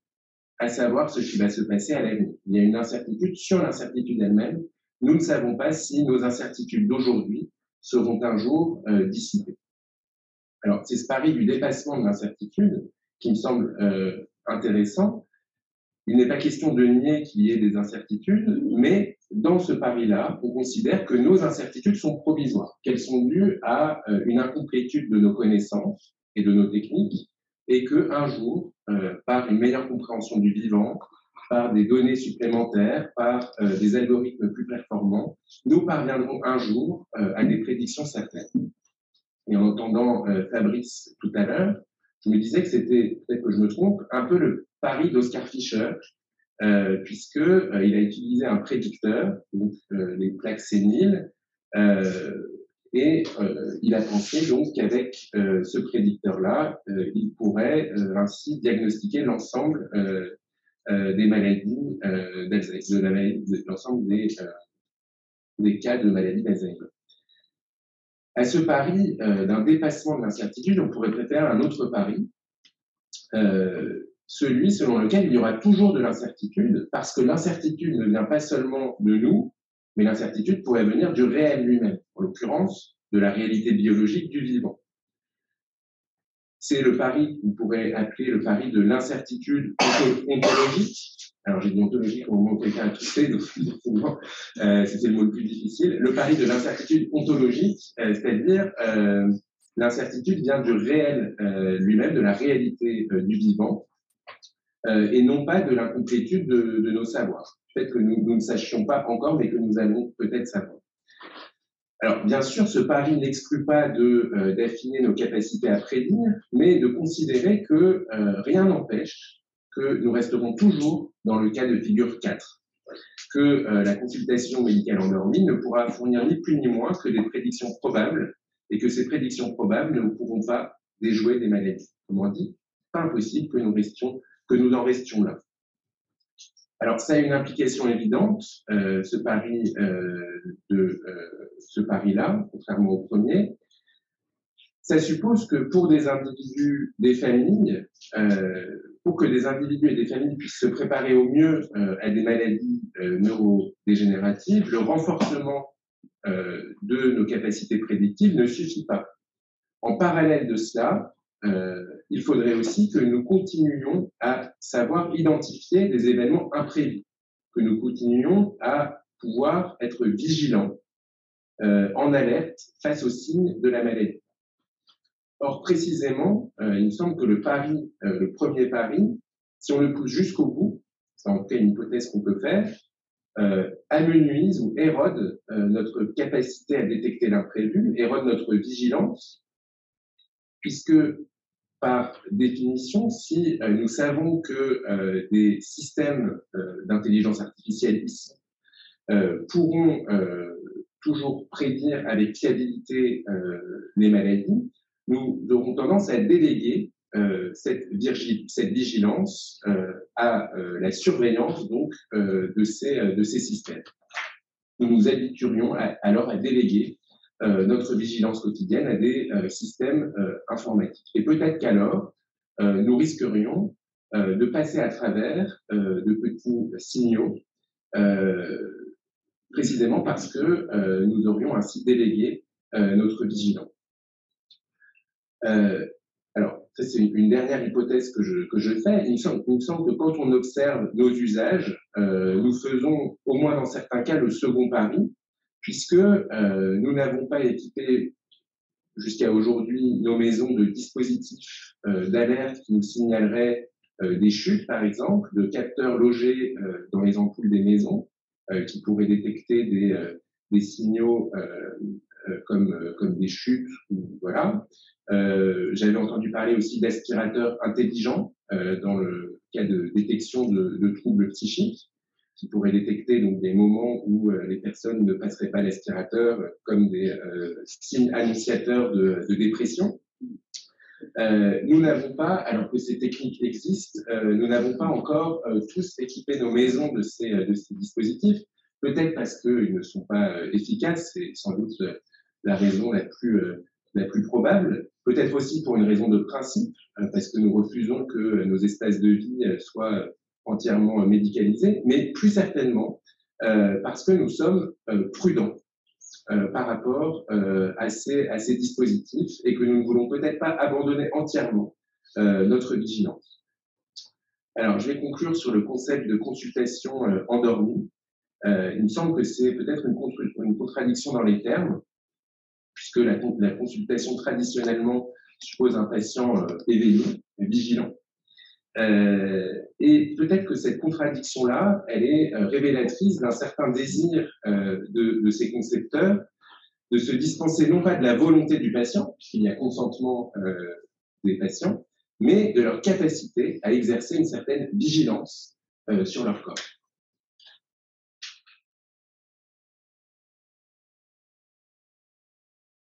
à savoir ce qui va se passer à l'avenir. Il y a une incertitude sur l'incertitude elle-même. Nous ne savons pas si nos incertitudes d'aujourd'hui seront un jour euh, dissipées. Alors, c'est ce pari du dépassement de l'incertitude qui me semble euh, intéressant. Il n'est pas question de nier qu'il y ait des incertitudes, mais dans ce pari-là, on considère que nos incertitudes sont provisoires, qu'elles sont dues à euh, une incomplétude de nos connaissances et de nos techniques, et que un jour, euh, par une meilleure compréhension du vivant, par des données supplémentaires, par euh, des algorithmes plus performants, nous parviendrons un jour à des prédictions certaines. Et en entendant Fabrice tout à l'heure, je me disais que c'était, peut-être que je me trompe, un peu le pari d'Oscar Fischer, euh, puisque euh, il a utilisé un prédicteur, donc euh, les plaques séniles, et il a pensé donc qu'avec ce prédicteur-là, il pourrait ainsi diagnostiquer l'ensemble des maladies d'Alzheimer, de l'ensemble des, cas de maladies d'Alzheimer. À ce pari d'un dépassement de l'incertitude, on pourrait préférer un autre pari, celui selon lequel il y aura toujours de l'incertitude, parce que l'incertitude ne vient pas seulement de nous, mais l'incertitude pourrait venir du réel lui-même, en l'occurrence de la réalité biologique du vivant. C'est le pari qu'on pourrait appeler le pari de l'incertitude ontologique. Alors j'ai dit ontologique au moment où quelqu'un a donc euh, c'était le mot le plus difficile. Le pari de l'incertitude ontologique, euh, c'est-à-dire euh, l'incertitude vient du réel lui-même, de la réalité du vivant, euh, et non pas de l'incomplétude de, nos savoirs. Peut-être que nous, ne sachions pas encore, mais que nous allons peut-être savoir. Alors, bien sûr, ce pari n'exclut pas euh, d'affiner nos capacités à prédire, mais de considérer que euh, rien n'empêche que nous resterons toujours dans le cas de figure 4, que la consultation médicale endormie ne pourra fournir ni plus ni moins que des prédictions probables, et que ces prédictions probables ne pourront pas déjouer des maladies. Comment dit, pas impossible que nous restions que nous en restions là. Alors, ça a une implication évidente, euh, ce euh, euh, ce pari-là, contrairement au premier. Ça suppose que pour des individus, des familles, pour que des individus et des familles puissent se préparer au mieux à des maladies neurodégénératives, le renforcement de nos capacités prédictives ne suffit pas. En parallèle de cela, euh, il faudrait aussi que nous continuions à savoir identifier des événements imprévus, que nous continuions à pouvoir être vigilants, euh, en alerte face aux signes de la maladie. Or, précisément, euh, il me semble que le pari, le premier pari, si on le pousse jusqu'au bout, c'est en tout cas une hypothèse qu'on peut faire, euh, amenuise ou érode notre capacité à détecter l'imprévu, érode notre vigilance, puisque par définition, si euh, nous savons que euh, des systèmes euh, d'intelligence artificielle ici pourront toujours prédire avec fiabilité les maladies, nous aurons tendance à déléguer cette, vigilance à la surveillance donc de, ces, systèmes. Nous nous habituerions alors à déléguer notre vigilance quotidienne à des euh, systèmes euh, informatiques. Et peut-être qu'alors, nous risquerions de passer à travers de petits signaux, précisément parce que nous aurions ainsi délégué notre vigilance. alors, c'est une dernière hypothèse que je, que je fais. Il me semble que quand on observe nos usages, nous faisons, au moins dans certains cas, le second pari, puisque euh, nous n'avons pas équipé jusqu'à aujourd'hui nos maisons de dispositifs euh, d'alerte qui nous signaleraient euh, des chutes, par exemple, de capteurs logés dans les ampoules des maisons qui pourraient détecter des, signaux comme, comme des chutes. Voilà. J'avais entendu parler aussi d'aspirateurs intelligents dans le cas de détection de troubles psychiques qui pourraient détecter donc des moments où les personnes ne passeraient pas l'aspirateur comme des signes annonciateurs de, dépression. Euh, nous n'avons pas, alors que ces techniques existent, euh, nous n'avons pas encore euh, tous équipé nos maisons de ces, de ces dispositifs, peut-être parce qu'ils ne sont pas efficaces, c'est sans doute la raison la plus, la plus probable, peut-être aussi pour une raison de principe, parce que nous refusons que nos espaces de vie soient entièrement médicalisés, mais plus certainement parce que nous sommes prudents euh, par rapport euh, à, ces, dispositifs et que nous ne voulons peut-être pas abandonner entièrement euh, notre vigilance. Alors, je vais conclure sur le concept de consultation endormie. il me semble que c'est peut-être une, contradiction dans les termes, puisque la consultation traditionnellement suppose un patient éveillé, vigilant, euh, et peut-être que cette contradiction-là, elle est euh, révélatrice d'un certain désir euh, de, de, ces concepteurs de se dispenser non pas de la volonté du patient, puisqu'il y a consentement des patients, mais de leur capacité à exercer une certaine vigilance sur leur corps.